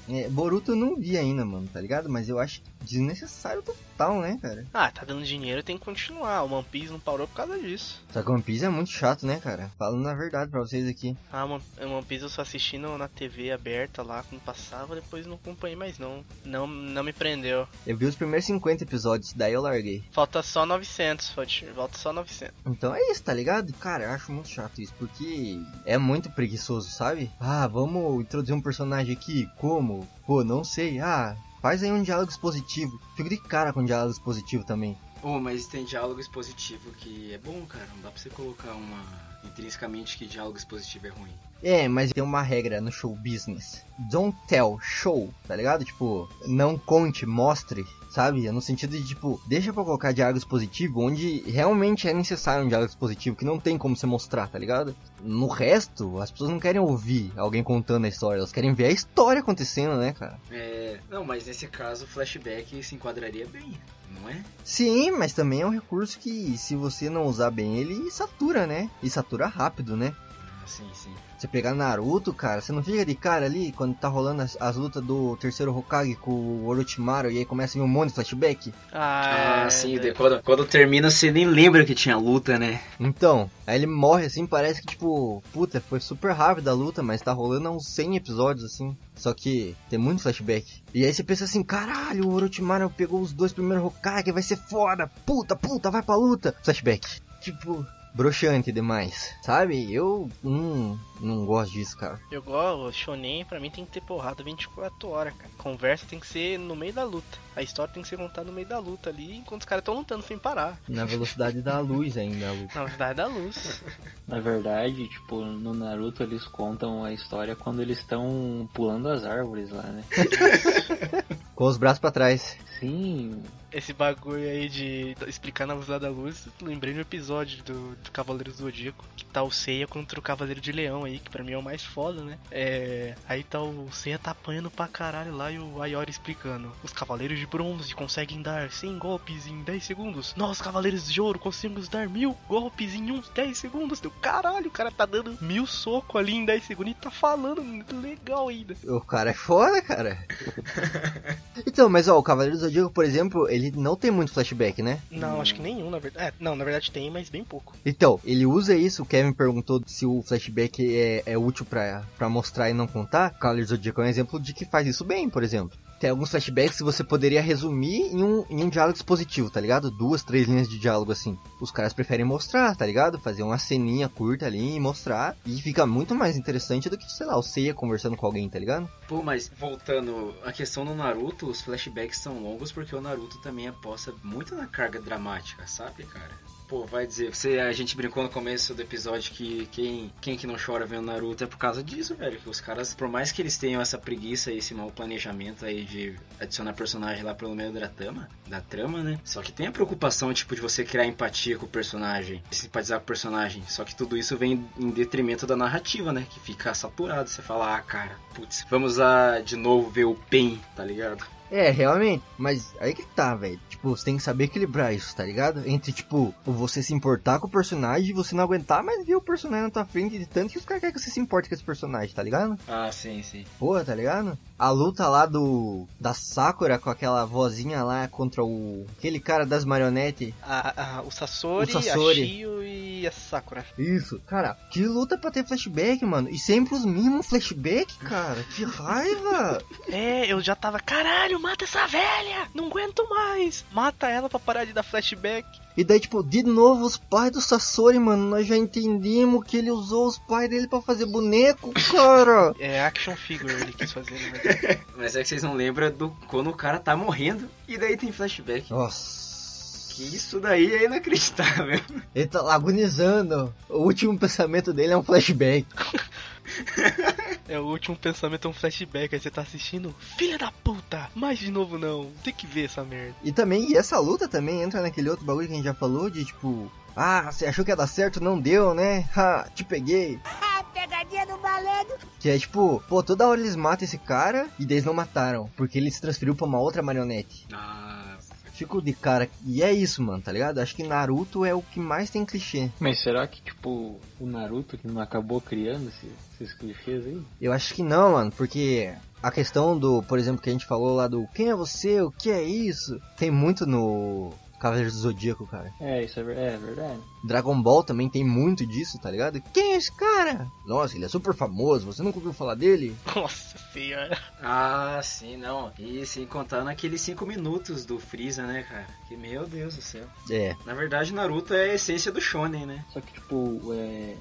É, Boruto eu não vi ainda, mano, tá ligado? Mas eu acho desnecessário total, né, cara? Ah, tá dando dinheiro, tem que continuar. O One Piece não parou por causa disso. Só que One Piece é muito chato, né, cara? Falando a verdade pra vocês aqui. Ah, One One Piece eu só assisti no- na TV aberta lá quando passava, depois não acompanhei mais não. Não, não me prendeu. Eu vi os primeiros 50 episódios, daí eu larguei. Falta só 900, Fotir. Falta só 900. Então é isso, tá ligado? Cara, eu acho muito chato isso, porque é muito preguiçoso, sabe? Ah, vamos introduzir um personagem aqui, como? Pô, não sei. Ah, faz aí um diálogo expositivo. Fico de cara com diálogo expositivo também. Oh, mas tem diálogo expositivo que é bom, cara. Não dá pra você colocar uma. intrinsecamente que diálogo expositivo é ruim. É, mas tem uma regra no show business. Don't tell, show, tá ligado? Tipo, não conte, mostre, sabe? No sentido de, tipo, deixa pra colocar diálogo expositivo onde realmente é necessário um diálogo expositivo, que não tem como você mostrar, tá ligado? No resto, as pessoas não querem ouvir alguém contando a história, elas querem ver a história acontecendo, né, cara? É. Não, mas nesse caso o flashback se enquadraria bem, não é? Sim, mas também é um recurso que, se você não usar bem ele, satura, né? E satura rápido, né? Ah, sim, sim. Você pegar Naruto, cara, você não fica de cara ali quando tá rolando as, as lutas do terceiro Hokage com o Orochimaru e aí começa a vir um monte de flashback? Ah, Ah, é, sim, é, quando, quando termina você nem lembra que tinha luta, né? Então, aí ele morre assim, parece que tipo, puta, foi super rápida a luta, mas tá rolando há uns 100 episódios assim. Só que tem muito flashback. E aí você pensa assim, caralho, o Orochimaru pegou os dois primeiros Hokage, vai ser foda, puta, puta, vai pra luta. Flashback. Tipo, broxante demais, sabe? Eu hum, não gosto disso, cara. Eu gosto, Shonen pra mim tem que ter porrada 24 horas, cara. Conversa tem que ser no meio da luta. A história tem que ser contada no meio da luta ali, enquanto os caras estão lutando sem parar. Na velocidade da luz ainda, a luta. Na verdade da luz. Na verdade, tipo, no Naruto eles contam a história quando eles estão pulando as árvores lá, né? Com os braços pra trás. Sim, Esse bagulho aí de explicar na velocidade da luz, lembrei no episódio do, do Cavaleiros do Zodíaco, que tá o Seiya contra o Cavaleiro de Leão aí, que pra mim é o mais foda, né? É, aí tá o Seiya tá apanhando pra caralho lá e o Ayori explicando. Os Cavaleiros de Bronze conseguem dar 100 golpes em 10 segundos. Nós, Cavaleiros de Ouro, conseguimos dar mil golpes em uns 10 segundos. Deu caralho, o cara tá dando mil socos ali em 10 segundos e tá falando muito legal ainda. O cara é foda, cara. então, mas ó, o Cavaleiro do Zodíaco, por exemplo, ele não tem muito flashback, né? Não, acho que nenhum, na verdade. É, não, na verdade tem, mas bem pouco. Então, ele usa isso, o Kevin perguntou se o flashback é, é útil pra, pra mostrar e não contar. O Cavaleiro do Zodíaco é um exemplo de que faz isso bem, por exemplo. Tem alguns flashbacks que você poderia resumir em um, em um diálogo expositivo, tá ligado? Duas, três linhas de diálogo assim. Os caras preferem mostrar, tá ligado? Fazer uma ceninha curta ali e mostrar. E fica muito mais interessante do que, sei lá, o Seiya conversando com alguém, tá ligado? Pô, mas voltando, a questão do Naruto, os flashbacks são longos porque o Naruto também aposta muito na carga dramática, sabe, cara? Pô, vai dizer, você, a gente brincou no começo do episódio que quem, quem que não chora vendo Naruto é por causa disso, velho. Que os caras, por mais que eles tenham essa preguiça e esse mau planejamento aí de adicionar personagem lá pelo meio da trama, da trama, né? Só que tem a preocupação, tipo, de você criar empatia com o personagem, simpatizar com o personagem. Só que tudo isso vem em detrimento da narrativa, né? Que fica saturado. Você fala, ah, cara, putz, vamos lá de novo ver o Pen, tá ligado? É, realmente. Mas aí que tá, velho. Tipo, você tem que saber equilibrar isso, tá ligado? Entre, tipo, você se importar com o personagem e você não aguentar mais ver o personagem na tua frente de tanto que os caras querem que você se importe com esse personagem, tá ligado? Ah, sim, sim. Porra, tá ligado? A luta lá do. da Sakura com aquela vozinha lá contra o. aquele cara das marionetes. A, o, Sasori, O Sasori. a Shio e a Sakura. Isso, cara, que luta pra ter flashback, mano. E sempre os mesmos flashback, cara. Que raiva! É, eu já tava, caralho, mata essa velha! Não aguento mais! Mata ela pra parar de dar flashback. E daí, tipo, de novo os pais do Sasori, mano. Nós já entendimos que ele usou os pais dele pra fazer boneco, cara. É action figure ele quis fazer, verdade. Mas é que vocês não lembram do quando o cara tá morrendo e daí tem flashback. Nossa. Que isso daí é inacreditável. Ele tá agonizando. O último pensamento dele é um flashback. É, o último pensamento é um flashback, aí você tá assistindo, filha da puta! Mas de novo não, tem que ver essa merda. E também, e essa luta também entra naquele outro bagulho que a gente já falou de tipo. Ah, você achou que ia dar certo? Não deu, né? Ha, te peguei. Pegadinha do Que é tipo, pô, toda hora eles matam esse cara e eles não mataram, porque ele se transferiu pra uma outra marionete. Ah, Fico de cara. E é isso, mano, tá ligado? Acho que Naruto é o que mais tem clichê. Mas será que, tipo, o Naruto que não acabou criando esses, esses clichês aí? Eu acho que não, mano, porque a questão do, por exemplo, que a gente falou lá do quem é você, o que é isso, tem muito no Cavaleiros do Zodíaco, cara. É, isso é, ver- é verdade. Dragon Ball também tem muito disso, tá ligado? Quem é esse cara? Nossa, ele é super famoso, você nunca ouviu falar dele? Nossa senhora. ah, sim, não. E sem contar naqueles 5 minutos do Freeza, né, cara? Que meu Deus do céu. É, Na verdade, Naruto é a essência do shonen, né? Só que, tipo, é,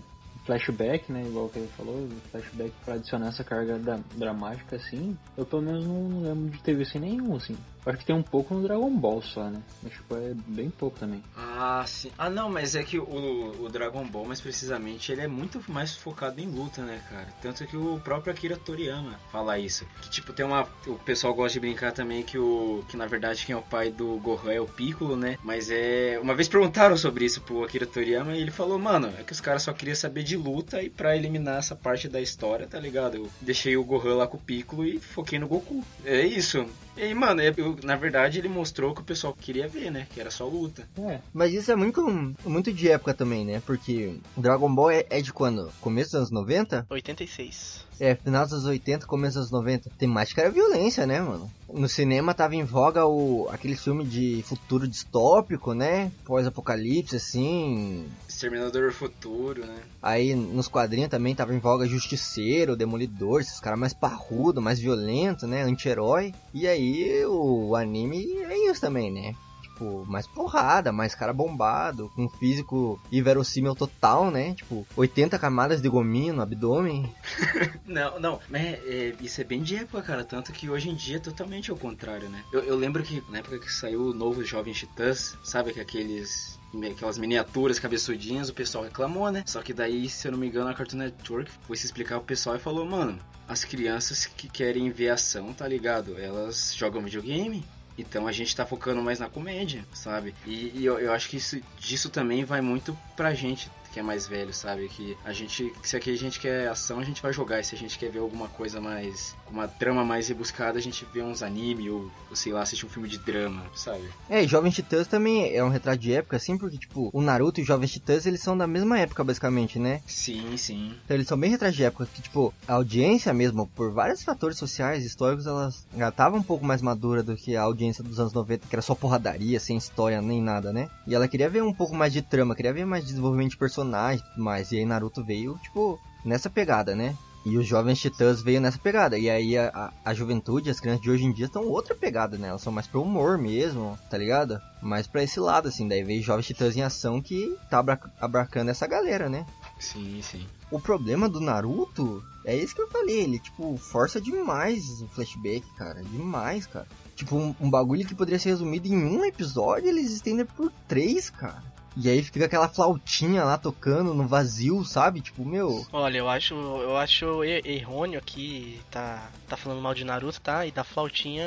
flashback, né, igual que ele falou, flashback pra adicionar essa carga da- dramática, assim, eu pelo menos não lembro de ter visto em nenhum, assim. Acho que tem um pouco no Dragon Ball só, né? Mas, tipo, é bem pouco também. Ah, sim. Ah, não, mas é que o, o Dragon Ball, mais precisamente, ele é muito mais focado em luta, né, cara? Tanto que o próprio Akira Toriyama fala isso. Que, tipo, tem uma... O pessoal gosta de brincar também que o... Que, na verdade, quem é o pai do Gohan é o Piccolo, né? Mas é... Uma vez perguntaram sobre isso pro Akira Toriyama e ele falou, mano, é que os caras só queriam saber de luta e pra eliminar essa parte da história, tá ligado? Eu deixei o Gohan lá com o Piccolo e foquei no Goku. É isso. E aí, mano, é- eu- na verdade ele mostrou o que o pessoal queria ver, né? Que era só luta. É, mas isso é muito, muito de época também, né? Porque Dragon Ball é, é de quando? Começo dos anos 90? 86. É, final dos anos 80, começo dos anos 90. Temática era violência, né, mano? No cinema tava em voga o, aquele filme de futuro distópico, né? Pós-apocalipse, assim. Exterminador do Futuro, né? Aí nos quadrinhos também tava em voga Justiceiro, Demolidor, esses caras mais parrudo, mais violento, né? Anti-herói. E aí o anime é isso também, né? Tipo, mais porrada, mais cara bombado, com físico inverossímil total, né? Tipo, 80 camadas de gominho no abdômen. Não, não, mas é, isso é bem de época, cara. Tanto que hoje em dia é totalmente ao contrário, né? Eu, eu lembro que na época que saiu o novo Jovem Titãs, sabe que aqueles. Aquelas miniaturas cabeçudinhas, o pessoal reclamou, né? Só que daí, se eu não me engano, a Cartoon Network foi se explicar pro pessoal e falou, mano, as crianças que querem ver ação, tá ligado? Elas jogam videogame. Então a gente tá focando mais na comédia, sabe? E, e eu, eu acho que isso, disso também vai muito pra gente que é mais velho, sabe? Que a gente, se aqui a gente quer ação, a gente vai jogar. E se a gente quer ver alguma coisa mais, uma trama mais rebuscada, a gente vê uns anime ou, ou sei lá, assiste um filme de drama, sabe? É, e Jovens Titãs também é um retrato de época, assim, porque, tipo, o Naruto e os Jovens Titãs, eles são da mesma época, basicamente, né? Sim, sim. Então eles são bem retratos de época, que, tipo, a audiência mesmo, por vários fatores sociais, históricos, elas já tava um pouco mais madura do que a audiência dos anos 90, que era só porradaria, sem história, nem nada, né? E ela queria ver um pouco mais de trama, queria ver mais desenvolvimento de personagem e tudo mais. E aí Naruto veio, tipo, nessa pegada, né? E os jovens titãs veio nessa pegada. E aí a, a, a juventude, as crianças de hoje em dia estão outra pegada, né? Elas são mais pro humor mesmo, tá ligado? Mais pra esse lado, assim. Daí veio jovens titãs em ação que tá abra abarcando essa galera, né? Sim, sim. O problema do Naruto é isso que eu falei, ele, tipo, força demais o flashback, cara. Demais, cara. Tipo, um, um bagulho que poderia ser resumido em um episódio, eles estendem por três, cara. E aí fica aquela flautinha lá tocando no vazio, sabe? Tipo, meu. Olha, eu acho, eu acho er- errôneo aqui, tá, tá falando mal de Naruto, tá? E da flautinha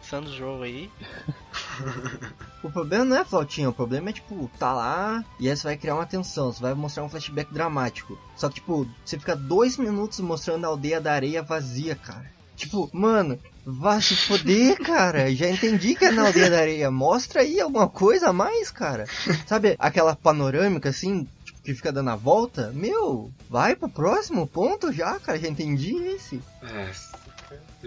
Santos Joe aí. O problema não é a flautinha, o problema é, tipo, tá lá e aí você vai criar uma tensão, você vai mostrar um flashback dramático. Só que, tipo, você fica dois minutos mostrando a aldeia da areia vazia, cara. Tipo, mano, vá se foder, cara. Já entendi que é na aldeia da areia. Mostra aí alguma coisa a mais, cara. Sabe aquela panorâmica assim, tipo, que fica dando a volta? Meu, vai pro próximo ponto já, cara. Já entendi esse.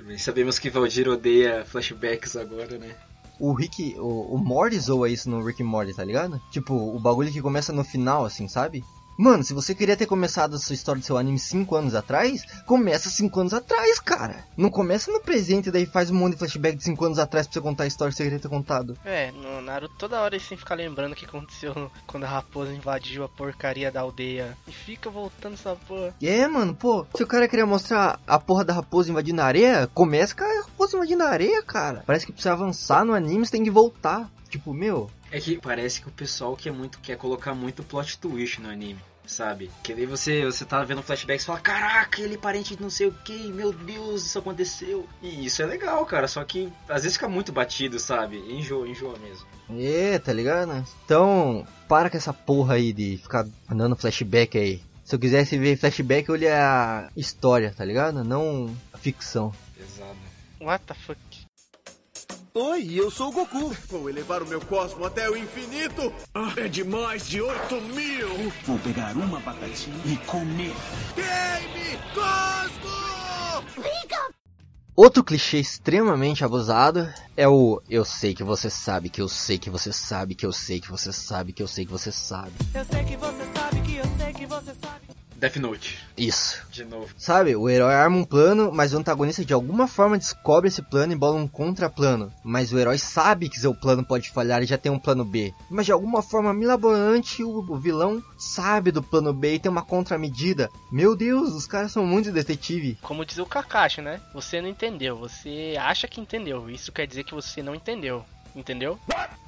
Bem. Sabemos que Valdir odeia flashbacks agora, né? O Rick, o, o Morty zoa isso no Rick and Morty, tá ligado? Tipo, o bagulho que começa no final, assim, sabe? Mano, se você queria ter começado a sua história do seu anime 5 anos atrás, começa 5 anos atrás, cara. Não começa no presente e daí faz um monte de flashback de 5 anos atrás pra você contar a história que você queria ter contado. É, no Naruto toda hora ele sempre fica lembrando o que aconteceu quando a raposa invadiu a porcaria da aldeia. E fica voltando essa porra. E é, mano, pô, se o cara queria mostrar a porra da raposa invadindo a areia, começa com a raposa invadindo a areia, cara. Parece que precisa avançar no anime, você tem que voltar. Tipo, meu, É que parece que o pessoal quer muito quer colocar muito plot twist no anime, sabe? Que daí você você tá vendo flashbacks e fala, caraca, ele é parente de não sei o que, meu Deus, isso aconteceu. E isso é legal, cara, só que às vezes fica muito batido, sabe? Enjoa, enjoa mesmo. É, tá ligado? Então, para com essa porra aí de ficar dando flashback aí. Se eu quisesse ver flashback, eu olhar a história, tá ligado? Não a ficção. Pesado. What the fuck? Oi, eu sou o Goku. Vou elevar o meu cosmo até o infinito. Ah, é de mais de 8 mil. Vou pegar uma batatinha e comer. Game Cosmo! Outro clichê extremamente abusado é o eu sei que você sabe, que eu sei que você sabe, que eu sei que você sabe, que eu sei que você sabe. Eu sei que você sabe que eu sei que você sabe. Death Note, Isso. de novo. Sabe, o herói arma um plano, mas o antagonista de alguma forma descobre esse plano e bola um contraplano. Mas o herói sabe que seu plano pode falhar e já tem um plano B. Mas de alguma forma milaborante, o, o vilão sabe do plano B e tem uma contramedida. Meu Deus, os caras são muito detetive. Como diz o Kakashi, né? Você não entendeu, você acha que entendeu. Isso quer dizer que você não entendeu. Entendeu?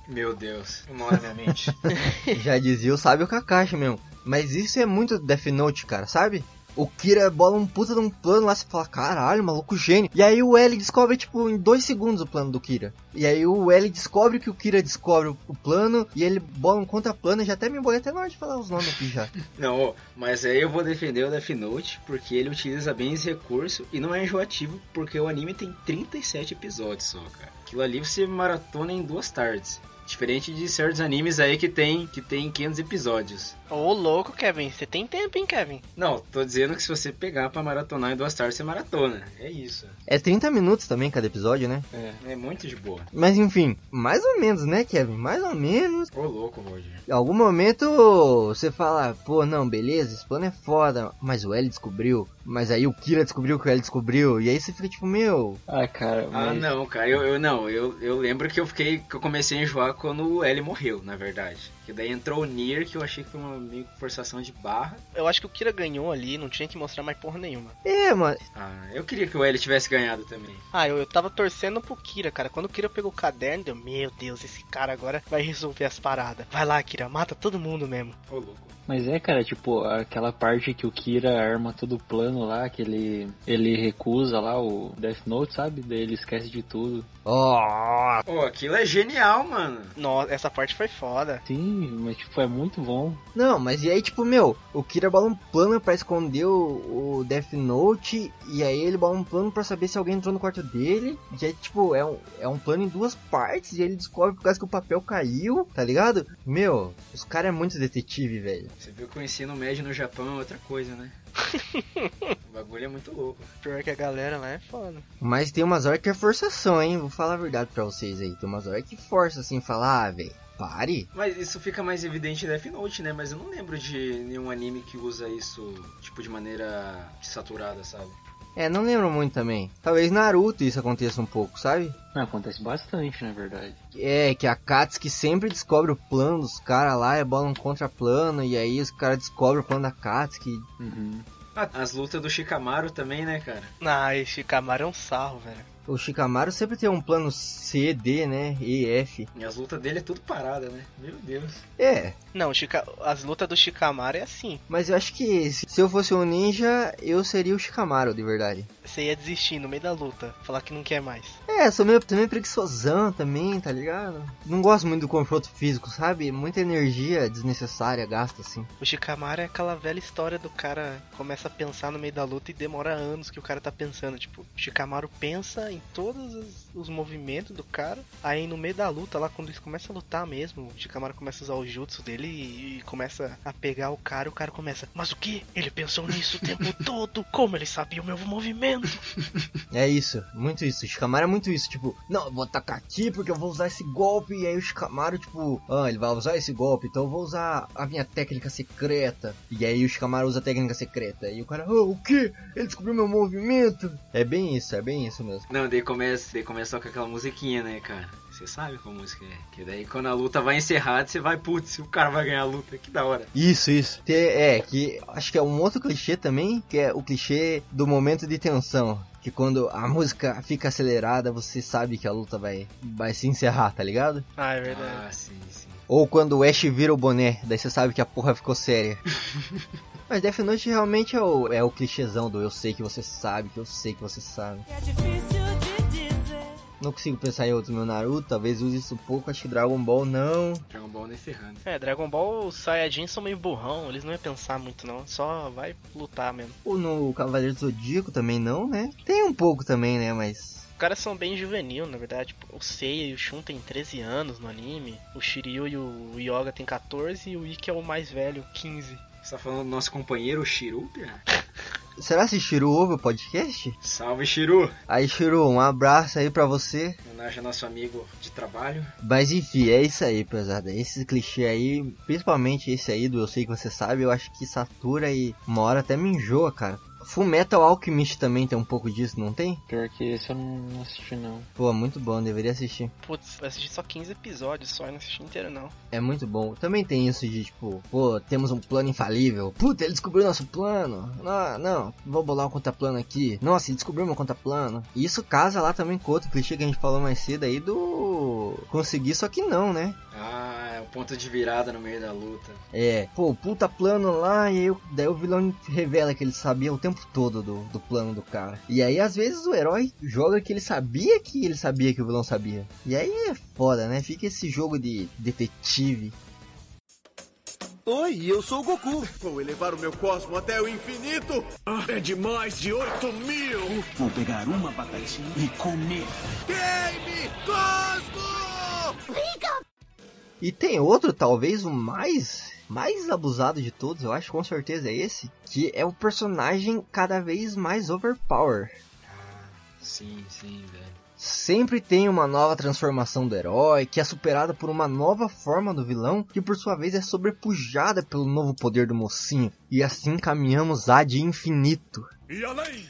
Meu Deus, eu moro na minha mente. Já dizia o sábio Kakashi mesmo. Mas isso é muito Death Note, cara, sabe? O Kira bola um puta de um plano lá, você fala, caralho, maluco gênio. E aí o L descobre, tipo, em dois segundos o plano do Kira. E aí o L descobre que o Kira descobre o- plano, e ele bola um contra-plano, já até me embolei até na hora de falar os nomes aqui já. Não, mas aí eu vou defender o Death Note porque ele utiliza bem esse recurso e não é enjoativo porque o anime tem 37 episódios só, cara. Aquilo ali você maratona em duas tardes. Diferente de certos animes aí que tem, que tem 500 episódios. Ô louco, Kevin, você tem tempo, hein, Kevin? Não, tô dizendo que se você pegar pra maratonar em duas tardes, você maratona. É isso. É 30 minutos também cada episódio, né? É, é muito de boa. Mas enfim, mais ou menos, né, Kevin? Mais ou menos. Ô louco, Roger. Em algum momento você fala, pô, não, beleza, esse plano é foda, mas o L descobriu. Mas aí o Kira descobriu que o L descobriu. E aí você fica tipo, meu, Ah, cara, Ah, mas... não, cara, eu, eu não, eu, eu lembro que eu fiquei, que eu comecei a enjoar quando o L morreu, na verdade. Que daí entrou o Nier, que eu achei que foi uma meio que forçação de barra. Eu acho que o Kira ganhou ali, não tinha que mostrar mais porra nenhuma. é, mano, Ah, eu queria que o L tivesse ganhado também. Ah, eu, eu tava torcendo pro Kira, cara. Quando o Kira pegou o caderno, deu, meu Deus, esse cara agora vai resolver as paradas. Vai lá, Kira, mata todo mundo mesmo. Ô louco. Mas é, cara, tipo, aquela parte que o Kira arma todo o plano lá, que ele, ele recusa lá o Death Note, sabe? Daí ele esquece de tudo. ó, Pô, aquilo é genial, mano. Nossa, essa parte foi foda. Sim, mas tipo, é muito bom. Não, mas e aí, tipo, meu, o Kira bola um plano pra esconder o, o Death Note, e aí ele bola um plano pra saber se alguém entrou no quarto dele, e aí, tipo, é um, é um plano em duas partes, e ele descobre por causa que o papel caiu, tá ligado? Meu, os caras é muito detetive, velho. Você viu que o ensino médio no Japão é outra coisa, né? o bagulho é muito louco. Pior que a galera lá é foda. Mas tem umas horas que é forçação, hein? Vou falar a verdade pra vocês aí. Tem umas horas que força, assim, falar, ah, velho, pare. Mas isso fica mais evidente em Death Note, né? Mas eu não lembro de nenhum anime que usa isso, tipo, de maneira saturada, sabe? É, não lembro muito também. Talvez Naruto isso aconteça um pouco, sabe? Não, acontece bastante, na verdade. É, que a Katsuki sempre descobre o plano dos caras lá, e bola um contraplano, e aí os caras descobrem o plano da Katsuki. Uhum. Ah, as lutas do Shikamaru também, né, cara? Ah, esse Camaro é um sarro, velho. O Shikamaru sempre tem um plano C, D, né? E, F. E as lutas dele é tudo parada, né? Meu Deus. É, Não, Chica... as lutas do Shikamaru é assim. mas eu acho que se se eu fosse um ninja, eu seria o Shikamaru, de verdade. Você ia desistir no meio da luta, falar que não quer mais. É, sou meio, também preguiçosão também, tá ligado? Não gosto muito do confronto físico, sabe? Muita energia desnecessária gasta, assim. O Shikamaru é aquela velha história do cara começa a pensar no meio da luta e demora anos que o cara tá pensando. Tipo, o Shikamaru pensa em todos os, os movimentos do cara. Aí no meio da luta, lá quando eles começam a lutar mesmo, o Shikamaru começa a usar o jutsu dele e, e começa a pegar o cara. O cara começa, mas o que? Ele pensou nisso o tempo todo? Como ele sabia o meu movimento? É isso, muito isso. O Shikamaru é muito isso, tipo, não, eu vou atacar aqui porque eu vou usar esse golpe. E aí o Shikamaru, tipo, ah, ele vai usar esse golpe, então eu vou usar a minha técnica secreta. E aí o Shikamaru usa a técnica secreta. E o cara, oh, o que? Ele descobriu meu movimento. É bem isso, é bem isso mesmo. Não, daí começa, daí começa com aquela musiquinha, né, cara? Você sabe qual música é. Que daí quando a luta vai encerrar, você vai, putz, o cara vai ganhar a luta, que da hora. Isso, isso. Te- É, que acho que é um outro clichê também, que é o clichê do momento de tensão. Que quando a música fica acelerada, você sabe que a luta vai, vai se encerrar, tá ligado? Ah, é verdade. Ah, sim, sim. Ou quando o Ash vira o boné, daí você sabe que a porra ficou séria. Mas Death Note realmente é o, é o clichêzão do eu sei que você sabe, que eu sei que você sabe. É difícil. Não consigo pensar em outro. Meu Naruto, talvez use isso pouco. Acho que Dragon Ball não. Dragon Ball nem ferrando. É, Dragon Ball, os Saiyajins são meio burrão, eles não iam pensar muito não, só vai lutar mesmo. Ou no Cavaleiro do Zodíaco também não, né? Tem um pouco também, né? Mas. Os caras são bem juvenil, na verdade. Tipo, o Seiya e o Shun tem 13 anos no anime, o Shiryu e o Yoga tem 14 e o Ikki é o mais velho, 15. Você tá falando do nosso companheiro Shiru, Pia? Será se Shiru ouve o podcast? Salve, Shiru! Aí, Shiru, um abraço aí pra você. Homenagem ao nosso amigo de trabalho. Mas enfim, é isso aí, pesada. Esse clichê aí, principalmente esse aí do Eu Sei Que Você Sabe, eu acho que satura e uma hora até me enjoa, cara. Full Metal Alchemist também tem um pouco disso, não tem? Pior que esse eu não não assisti não. Pô, muito bom, deveria assistir. Putz, eu assisti só 15 episódios só e não assisti inteiro não. É muito bom. Também tem isso de tipo, pô, temos um plano infalível. Puta, ele descobriu nosso plano. Não, não, vou bolar um contaplano aqui. Nossa, ele descobriu meu contaplano. E isso casa lá também com outro clichê que a gente falou mais cedo aí do conseguir, só que não, né? Ah, é o ponto de virada no meio da luta. É, pô, puta plano lá, e aí, o- daí o vilão revela que ele sabia o tempo todo do, do plano do cara. E aí, às vezes, o herói joga que ele sabia que ele sabia que o vilão sabia. E aí é foda, né? Fica esse jogo de detetive. Oi, eu sou o Goku. Vou elevar o meu cosmo até o infinito. Ah, é de mais de 8 mil. Vou pegar uma batatinha e comer. Game Cosmo! E tem outro, talvez o mais mais abusado de todos, eu acho com certeza é esse, que é o personagem cada vez mais overpower. Sim, sim, velho. Sempre tem uma nova transformação do herói, que é superada por uma nova forma do vilão, que por sua vez é sobrepujada pelo novo poder do mocinho. E assim caminhamos a de infinito. E além!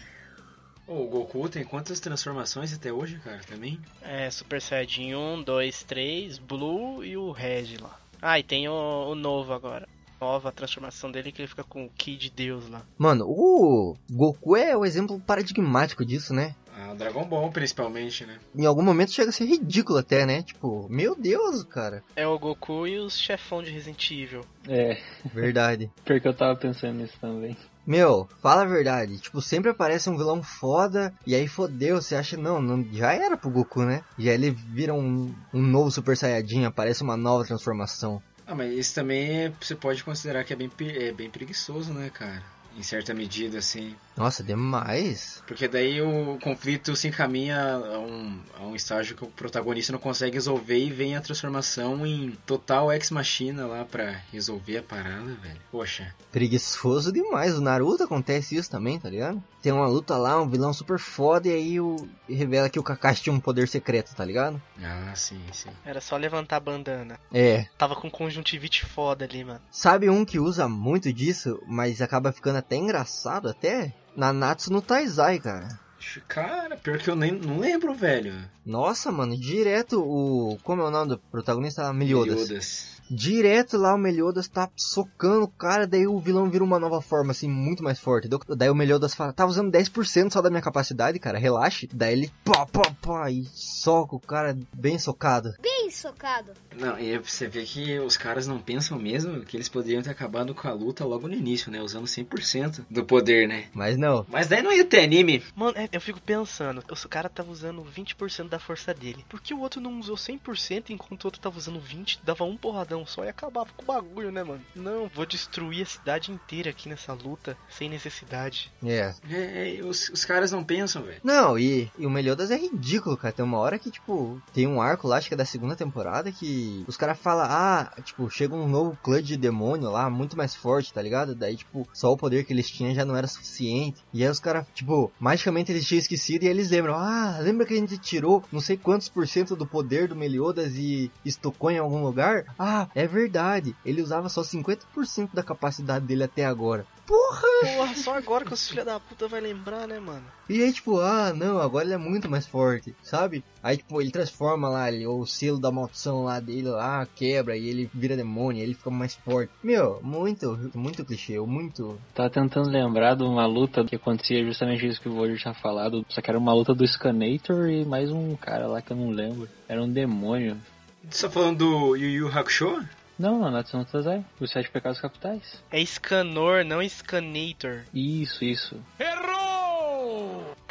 O Goku tem quantas transformações até hoje, cara, também? É, Super Saiyajin 1, 2, 3, Blue e o Red lá. Ah, e tem o, o novo agora. Nova transformação dele que ele fica com o Ki de Deus lá. Mano, o Goku é o exemplo paradigmático disso, né? Ah, o Dragon Ball, principalmente, né? Em algum momento chega a ser ridículo até, né? Tipo, meu Deus, cara. É o Goku e os chefão de Resident Evil. É, Verdade. pior que eu tava pensando nisso também. Meu, fala a verdade. Tipo, sempre aparece um vilão foda e aí fodeu. Você acha, não, não já era pro Goku, né? Já ele vira um, um novo Super Saiyajin, aparece uma nova transformação. Ah, mas isso também é- você pode considerar que é bem, é bem preguiçoso, né, cara? Em certa medida, assim. Nossa, demais. Porque daí o conflito se encaminha a um, a um estágio que o protagonista não consegue resolver e vem a transformação em total ex-machina lá pra resolver a parada, velho. Poxa. Preguiçoso demais. O Naruto acontece isso também, tá ligado? Tem uma luta lá, um vilão super foda e aí o... revela que o Kakashi tinha um poder secreto, tá ligado? Ah, sim, sim. Era só levantar a bandana. É. Tava com conjuntivite foda ali, mano. Sabe um que usa muito disso, mas acaba ficando até engraçado até? Nanatsu no Taizai, cara. Cara, pior que eu nem não lembro, velho. Nossa, mano, direto o. Como é o nome do protagonista? Meliodas. Meliodas. Direto lá o Meliodas tá socando o cara, daí o vilão vira uma nova forma, assim, muito mais forte. Daí- Daí o Meliodas fala, tá usando 10% só da minha capacidade, cara, relaxe. Daí ele pá, pá, pá, e soca o cara bem socado. Bem socado. Não, e você vê que os caras não pensam mesmo que eles poderiam ter acabado com a luta logo no início, né? Usando 100% do poder, né? Mas não. Mas daí não ia ter anime. Mano, é- eu fico pensando, o cara tava usando 20% da força dele. Por que o outro não usou 100% enquanto o outro tava usando 20%, dava um porradão só e acabava com o bagulho, né, mano? Não, vou destruir a cidade inteira aqui nessa luta, sem necessidade. É. É, é, os, os caras não pensam, velho. Não, e, e o Meliodas é ridículo, cara. Tem uma hora que, tipo, tem um arco lá, acho que é da segunda temporada, que os caras falam, ah, tipo, chega um novo clã de demônio lá, muito mais forte, tá ligado? Daí, tipo, só o poder que eles tinham já não era suficiente. E aí os caras, tipo, magicamente eles tinham esquecido e aí eles lembram, ah, lembra que a gente tirou não sei quantos por cento do poder do Meliodas e estocou em algum lugar? Ah, é verdade. Ele usava só 50% da capacidade dele até agora. Porra! Porra, só agora que os filha da puta vai lembrar, né, mano? E aí, tipo, ah, não, agora ele é muito mais forte, sabe? Aí, tipo, ele transforma lá, ele, o selo da maldição lá dele lá, quebra e ele vira demônio, ele fica mais forte. Meu, muito, muito clichê, muito. Tava tentando lembrar de uma luta que acontecia justamente isso que o Roger tinha falado. Só que era uma luta do Scanator e mais um cara lá que eu não lembro. Era um demônio. Você tá falando do Yu Yu Hakusho? Não, não, Natsu no Tazai. Os Sete Pecados Capitais. É Scanor, não Scanator. Isso, isso. Errou!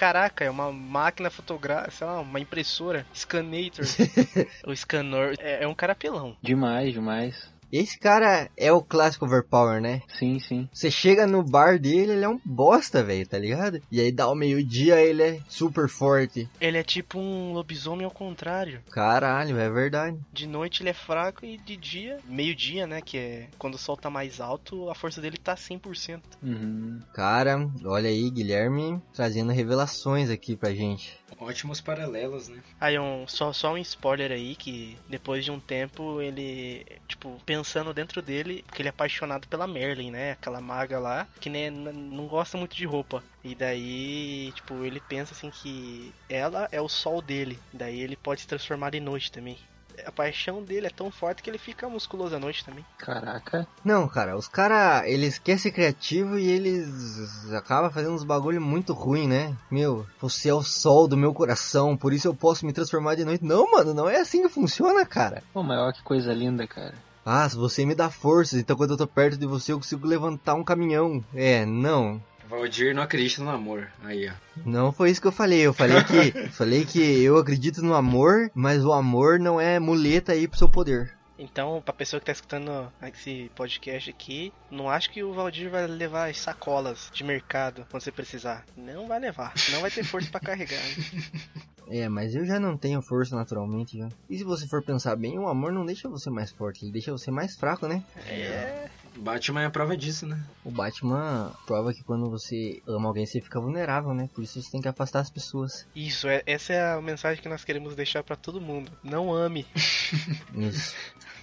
caraca, é uma máquina fotográfica, sei lá, uma impressora, Scanator. o Scanor é, é um cara pelão. Demais, demais. Esse cara é o clássico overpower, né? Sim, sim. Você chega no bar dele, ele é um bosta, velho, tá ligado? E aí dá o meio-dia, ele é super forte. Ele é tipo um lobisomem ao contrário. Caralho, é verdade. De noite ele é fraco e de dia, meio-dia, né? Que é quando o sol tá mais alto, a força dele tá 100%. Uhum. Cara, olha aí, Guilherme trazendo revelações aqui pra gente. Ótimos paralelos, né? Aí um, só, só um spoiler aí, que depois de um tempo ele, tipo, pensando dentro dele, que ele é apaixonado pela Merlin, né? Aquela maga lá, que nem, não gosta muito de roupa. E daí, tipo, ele pensa assim que ela é o sol dele. Daí ele pode se transformar de noite também. A paixão dele é tão forte que ele fica musculoso à noite também. Caraca. Não, cara, os cara, eles querem ser criativo e eles acabam fazendo uns bagulho muito ruim, né? Meu, você é o sol do meu coração, por isso eu posso me transformar de noite. Não, mano, não é assim que funciona, cara. Pô, mas olha que coisa linda, cara. Ah, se você me dá forças, então quando eu tô perto de você eu consigo levantar um caminhão. É, não. Valdir não acredita no amor. Aí, ó. Não foi isso que eu falei. Eu falei que falei que eu acredito no amor, mas o amor não é muleta aí pro seu poder. Então, pra pessoa que tá escutando esse podcast aqui, não acho que o Valdir vai levar as sacolas de mercado quando você precisar. Não vai levar. Não vai ter força pra carregar. Né? É, mas eu já não tenho força naturalmente já. E se você for pensar bem, o amor não deixa você mais forte, ele deixa você mais fraco, né? É. Batman é a prova disso, né? O Batman prova que quando você ama alguém, você fica vulnerável, né? Por isso você tem que afastar as pessoas. Isso, é, essa é a mensagem que nós queremos deixar pra todo mundo. Não ame. Isso.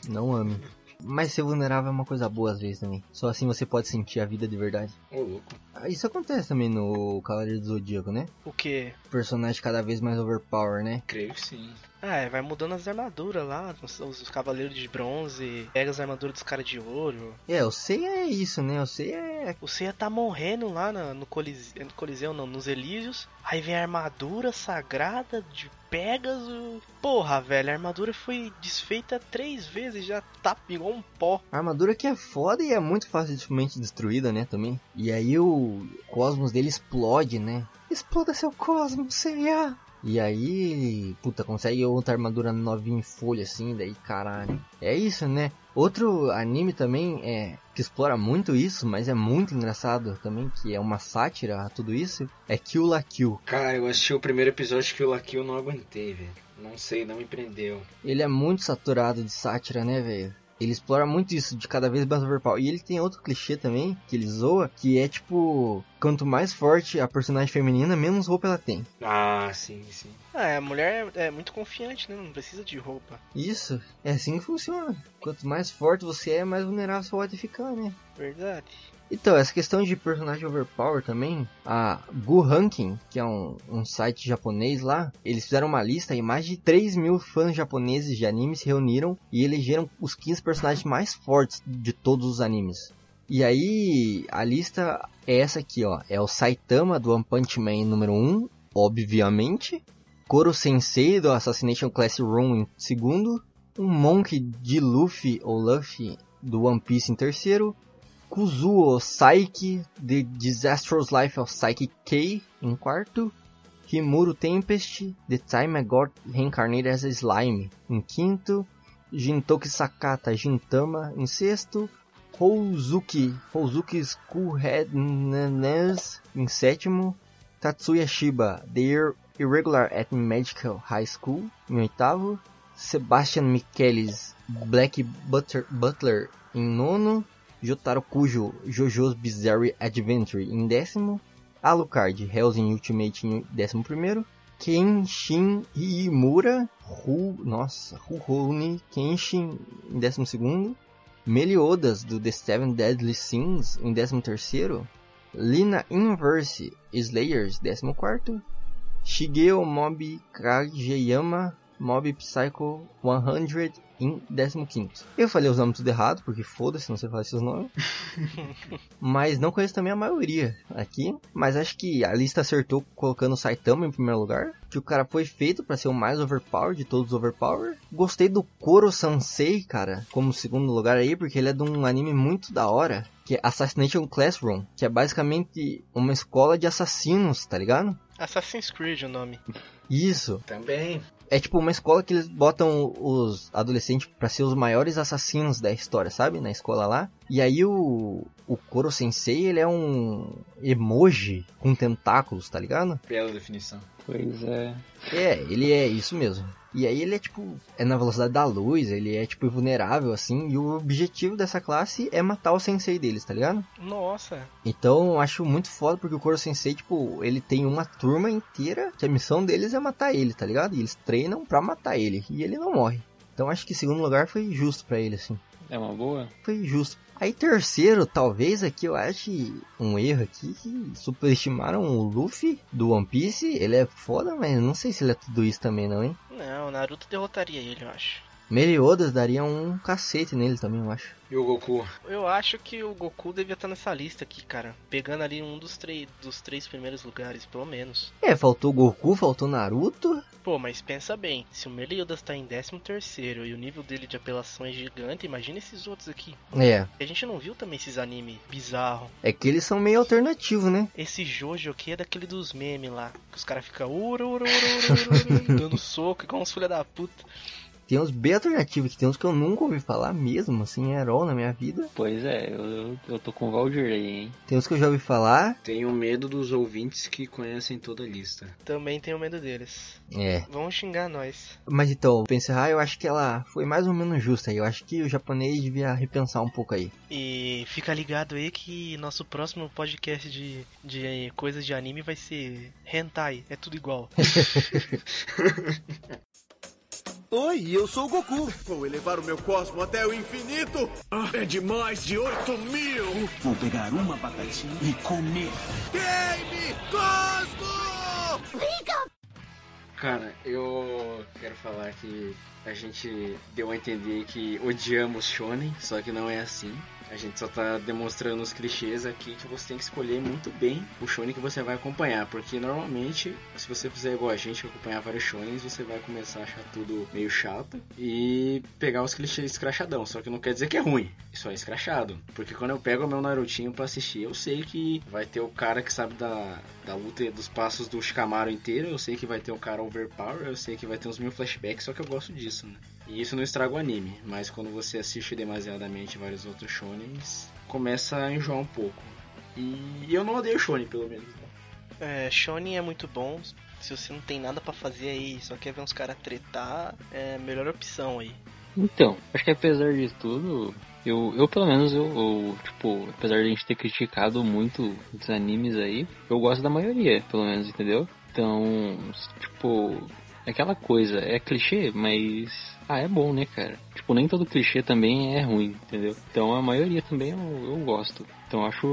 Não ame. Mas ser vulnerável é uma coisa boa às vezes também. Só assim você pode sentir a vida de verdade. Ô, louco. Ah, Isso acontece também no Cavaleiro do Zodíaco, né? O que? Personagem cada vez mais overpower, né? Creio que sim. Ah, é, vai mudando as armaduras lá, os, os cavaleiros de bronze, pega as armaduras dos caras de ouro. É, eu sei é isso, né? Eu sei é. O Seiya tá morrendo lá na- no, Coliseu, no Coliseu, não, nos Elísios. Aí vem a armadura sagrada de Pégaso. Porra, velho, a armadura foi desfeita três vezes, já tá igual um pó. A armadura que é foda e é muito facilmente destruída, né? Também. E aí o cosmos dele explode, né? Exploda seu cosmos, Seiya! E aí, puta, consegue outra armadura novinha em folha assim, daí caralho. É isso, né? Outro anime também é que explora muito isso, mas é muito engraçado também, que é uma sátira a tudo isso, é Kill la Kill. Cara, eu assisti o primeiro episódio que o Lucky eu não aguentei, velho. Não sei, não me prendeu. Ele é muito saturado de sátira, né, velho? Ele explora muito isso de cada vez mais overpower. E ele tem outro clichê também, que ele zoa, que é tipo, quanto mais forte a personagem feminina, menos roupa ela tem. Ah, sim, sim. Ah, a mulher é muito confiante, né? Não precisa de roupa. Isso, é assim que funciona. Quanto mais forte você é, mais vulnerável você pode ficar, né? Verdade. Então, essa questão de personagem overpower também, a Gu Ranking, que é um, um site japonês lá, eles fizeram uma lista e mais de 3 mil fãs japoneses de anime se reuniram e elegeram os 15 personagens mais fortes de todos os animes. E aí, a lista é essa aqui, ó. É o Saitama do One Punch Man número 1, obviamente. Koro Sensei do Assassination Classroom em segundo. Um Monk de Luffy ou Luffy do One Piece em terceiro. Kuzuo Saiki, The Disastrous Life of Psyche K, em quarto. Himuro Tempest, The Time I Got Reincarnated as a Slime, em quinto. Jintoki Sakata Gintama, em sexto. Houzuki, Houzuki Schoolheadness, em sétimo. Tatsuya Shiba, The Ir- Irregular at Medical High School, em oitavo. Sebastian Michelis, Black Butler, Butler em nono. Jotaro Kujo, JoJo's Bizarre Adventure em décimo. Alucard, Hell's Ultimate em décimo primeiro. Kenshin Imura, Ru, nossa, Rurouni Kenshin em décimo segundo. Meliodas do The Seven Deadly Sins em décimo terceiro. Lina Inverse Slayers, décimo quarto. Shigeo Mob Kageyama Mob Psycho 100 em 15. Eu falei os nomes tudo errado, porque foda-se, não sei falar esses nomes. mas não conheço também a maioria aqui. Mas acho que a lista acertou colocando o Saitama em primeiro lugar. Que o cara foi feito para ser o mais overpower de todos os overpower. Gostei do Koro Sansei, cara, como segundo lugar aí, porque ele é de um anime muito da hora. que é Assassination Classroom, que é basicamente uma escola de assassinos, tá ligado? Assassin's Creed o nome. Isso. Também. É tipo uma escola que eles botam os adolescentes pra ser os maiores assassinos da história, sabe? Na escola lá. E aí o, o Koro Sensei, ele é um emoji com tentáculos, tá ligado? Bela definição. Pois é. É, ele é isso mesmo. E aí ele é tipo, é na velocidade da luz, ele é tipo invulnerável assim, e o objetivo dessa classe é matar o sensei deles, tá ligado? Nossa. Então eu acho muito foda porque o Koro Sensei, tipo, ele tem uma turma inteira que a missão deles é matar ele, tá ligado? E eles treinam pra matar ele, e ele não morre. Então acho que segundo lugar foi justo pra ele, assim. É uma boa? Foi justo. Aí terceiro, talvez aqui eu ache um erro aqui que superestimaram o Luffy do One Piece. Ele é foda, mas não sei se ele é tudo isso também não, hein? Não, o Naruto derrotaria ele, eu acho. Meliodas daria um cacete nele também, eu acho. E o Goku? Eu acho que o Goku devia estar nessa lista aqui, cara. Pegando ali um dos, dos três primeiros lugares, pelo menos. É, faltou Goku, faltou Naruto. Pô, mas pensa bem, se o Meliodas tá em 13 terceiro e o nível dele de apelação é gigante, imagina esses outros aqui. É. A gente não viu também esses anime bizarro. É que eles são meio alternativos, né? Esse Jojo aqui é daquele dos memes lá. Que os caras ficam dando soco, igual uns filha da puta. Tem uns bem alternativos, que tem uns que eu nunca ouvi falar mesmo, assim, herói na minha vida. Pois é, eu, eu, eu tô com o Valdir aí, hein? Tem uns que eu já ouvi falar. Tenho medo dos ouvintes que conhecem toda a lista. Também tenho medo deles. É. Vão xingar nós. Mas então, pra encerrar, eu acho que ela foi mais ou menos justa. Eu acho que o japonês devia repensar um pouco aí. E fica ligado aí que nosso próximo podcast de, de coisas de anime vai ser Hentai. É tudo igual. Oi, eu sou o Goku. Vou elevar o meu cosmo até o infinito. Ah, é de mais de 8 mil. Vou pegar uma batatinha e comer. Game Cosmo! Cara, eu quero falar que a gente deu a entender que odiamos Shonen, só que não é assim. A gente só tá demonstrando os clichês aqui que você tem que escolher muito bem o shonen que você vai acompanhar, porque normalmente, se você fizer igual a gente, acompanhar vários shonens, você vai começar a achar tudo meio chato e pegar os clichês escrachadão, só que não quer dizer que é ruim, só é escrachado. Porque quando eu pego o meu Narutinho pra assistir, eu sei que vai ter o cara que sabe da, da luta e dos passos do Shikamaru inteiro, eu sei que vai ter um cara overpower, eu sei que vai ter uns mil flashbacks, só que eu gosto disso, né? E isso não estraga o anime, mas quando você assiste demasiadamente vários outros shonens, começa a enjoar um pouco. E eu não odeio shonen, pelo menos. Né? É, shonen é muito bom. Se você não tem nada para fazer aí, só quer ver uns caras tretar, é a melhor opção aí. Então, acho que apesar de tudo, eu, eu pelo menos, eu, eu, tipo, apesar de a gente ter criticado muito os animes aí, eu gosto da maioria, pelo menos, entendeu? Então, tipo, é aquela coisa, é clichê, mas ah, é bom, né, cara? Tipo, nem todo clichê também é ruim, entendeu? Então a maioria também eu, eu gosto. Então eu acho,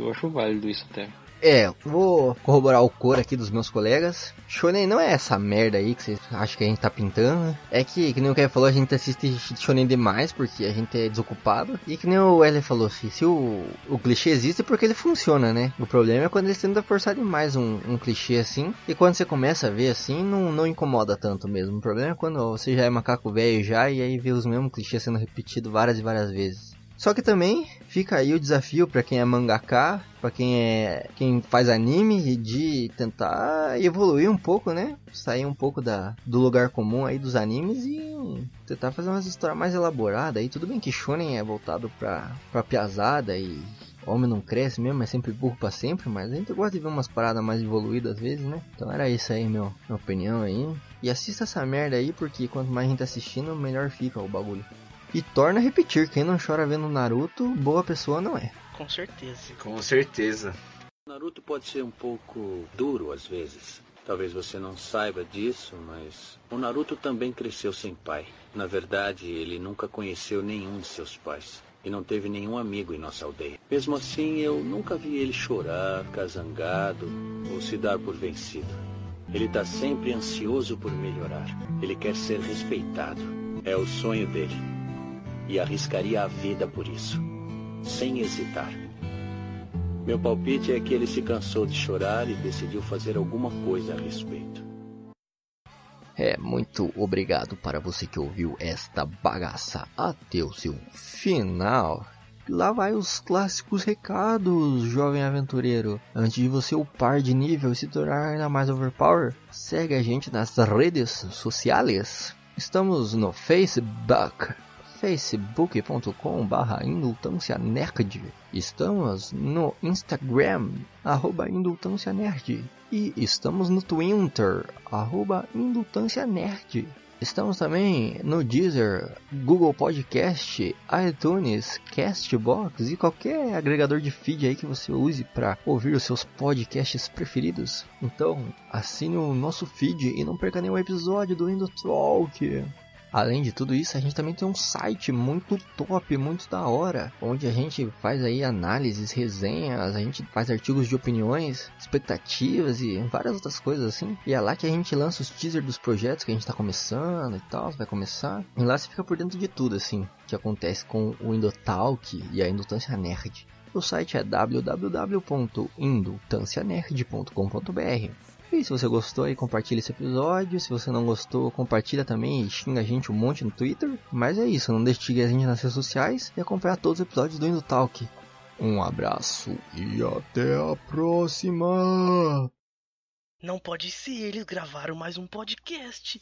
eu acho válido isso até. É, vou corroborar o cor aqui dos meus colegas. Shonen não é essa merda aí que vocês acham que a gente tá pintando. É que, que nem o Kevin falou, a gente assiste Shonen demais porque a gente é desocupado. E que nem o Wesley falou, se, se o, o clichê existe é porque ele funciona, né? O problema é quando eles tentam forçar demais um, um clichê assim. E quando você começa a ver assim, não, não incomoda tanto mesmo. O problema é quando você já é macaco velho já e aí vê os mesmos clichês sendo repetidos várias e várias vezes. Só que também fica aí o desafio para quem é mangaka, para quem é quem faz anime de tentar evoluir um pouco, né? Sair um pouco da, do lugar comum aí dos animes e tentar fazer umas histórias mais elaboradas. Aí tudo bem que shonen é voltado pra, pra piazada e homem não cresce mesmo, é sempre burro pra sempre, mas a gente gosta de ver umas paradas mais evoluídas às vezes, né? Então era isso aí, meu, minha opinião aí. E assista essa merda aí, porque quanto mais gente assistindo, melhor fica o bagulho. E torna a repetir, quem não chora vendo Naruto, boa pessoa não é. Com certeza. Com certeza. Naruto pode ser um pouco duro às vezes. Talvez você não saiba disso, mas o Naruto também cresceu sem pai. Na verdade, ele nunca conheceu nenhum de seus pais e não teve nenhum amigo em nossa aldeia. Mesmo assim, eu nunca vi ele chorar, ficar zangado ou se dar por vencido. Ele está sempre ansioso por melhorar. Ele quer ser respeitado. É o sonho dele e arriscaria a vida por isso, sem hesitar. Meu palpite é que ele se cansou de chorar e decidiu fazer alguma coisa a respeito. É, muito obrigado para você que ouviu esta bagaça até o seu final. lá vai os clássicos recados, jovem aventureiro. Antes de você upar de nível e se tornar ainda mais overpower, segue a gente nas redes sociais. Estamos no Facebook, facebook.com barra indultância nerd. Estamos no Instagram, arroba indultância nerd. E estamos no Twitter, arroba indultância nerd. Estamos também no Deezer, Google Podcast, iTunes, Castbox e qualquer agregador de feed aí que você use para ouvir os seus podcasts preferidos. Então, assine o nosso feed e não perca nenhum episódio do Windows Talk. Além de tudo isso, a gente também tem um site muito top, muito da hora, onde a gente faz aí análises, resenhas, a gente faz artigos de opiniões, expectativas e várias outras coisas assim. E é lá que a gente lança os teasers dos projetos que a gente tá começando e tal, vai começar. E lá você fica por dentro de tudo assim, que acontece com o Indotalk e a Indutância Nerd. O site é www.indultancianerd.com.br. Se você gostou aí, compartilha esse episódio. Se você não gostou, compartilha também e xinga a gente um monte no Twitter. Mas é isso, não deixe de seguir a gente nas redes sociais e acompanhar todos os episódios do Indo Talk. Um abraço e até a próxima! Não pode ser, eles gravaram mais um podcast.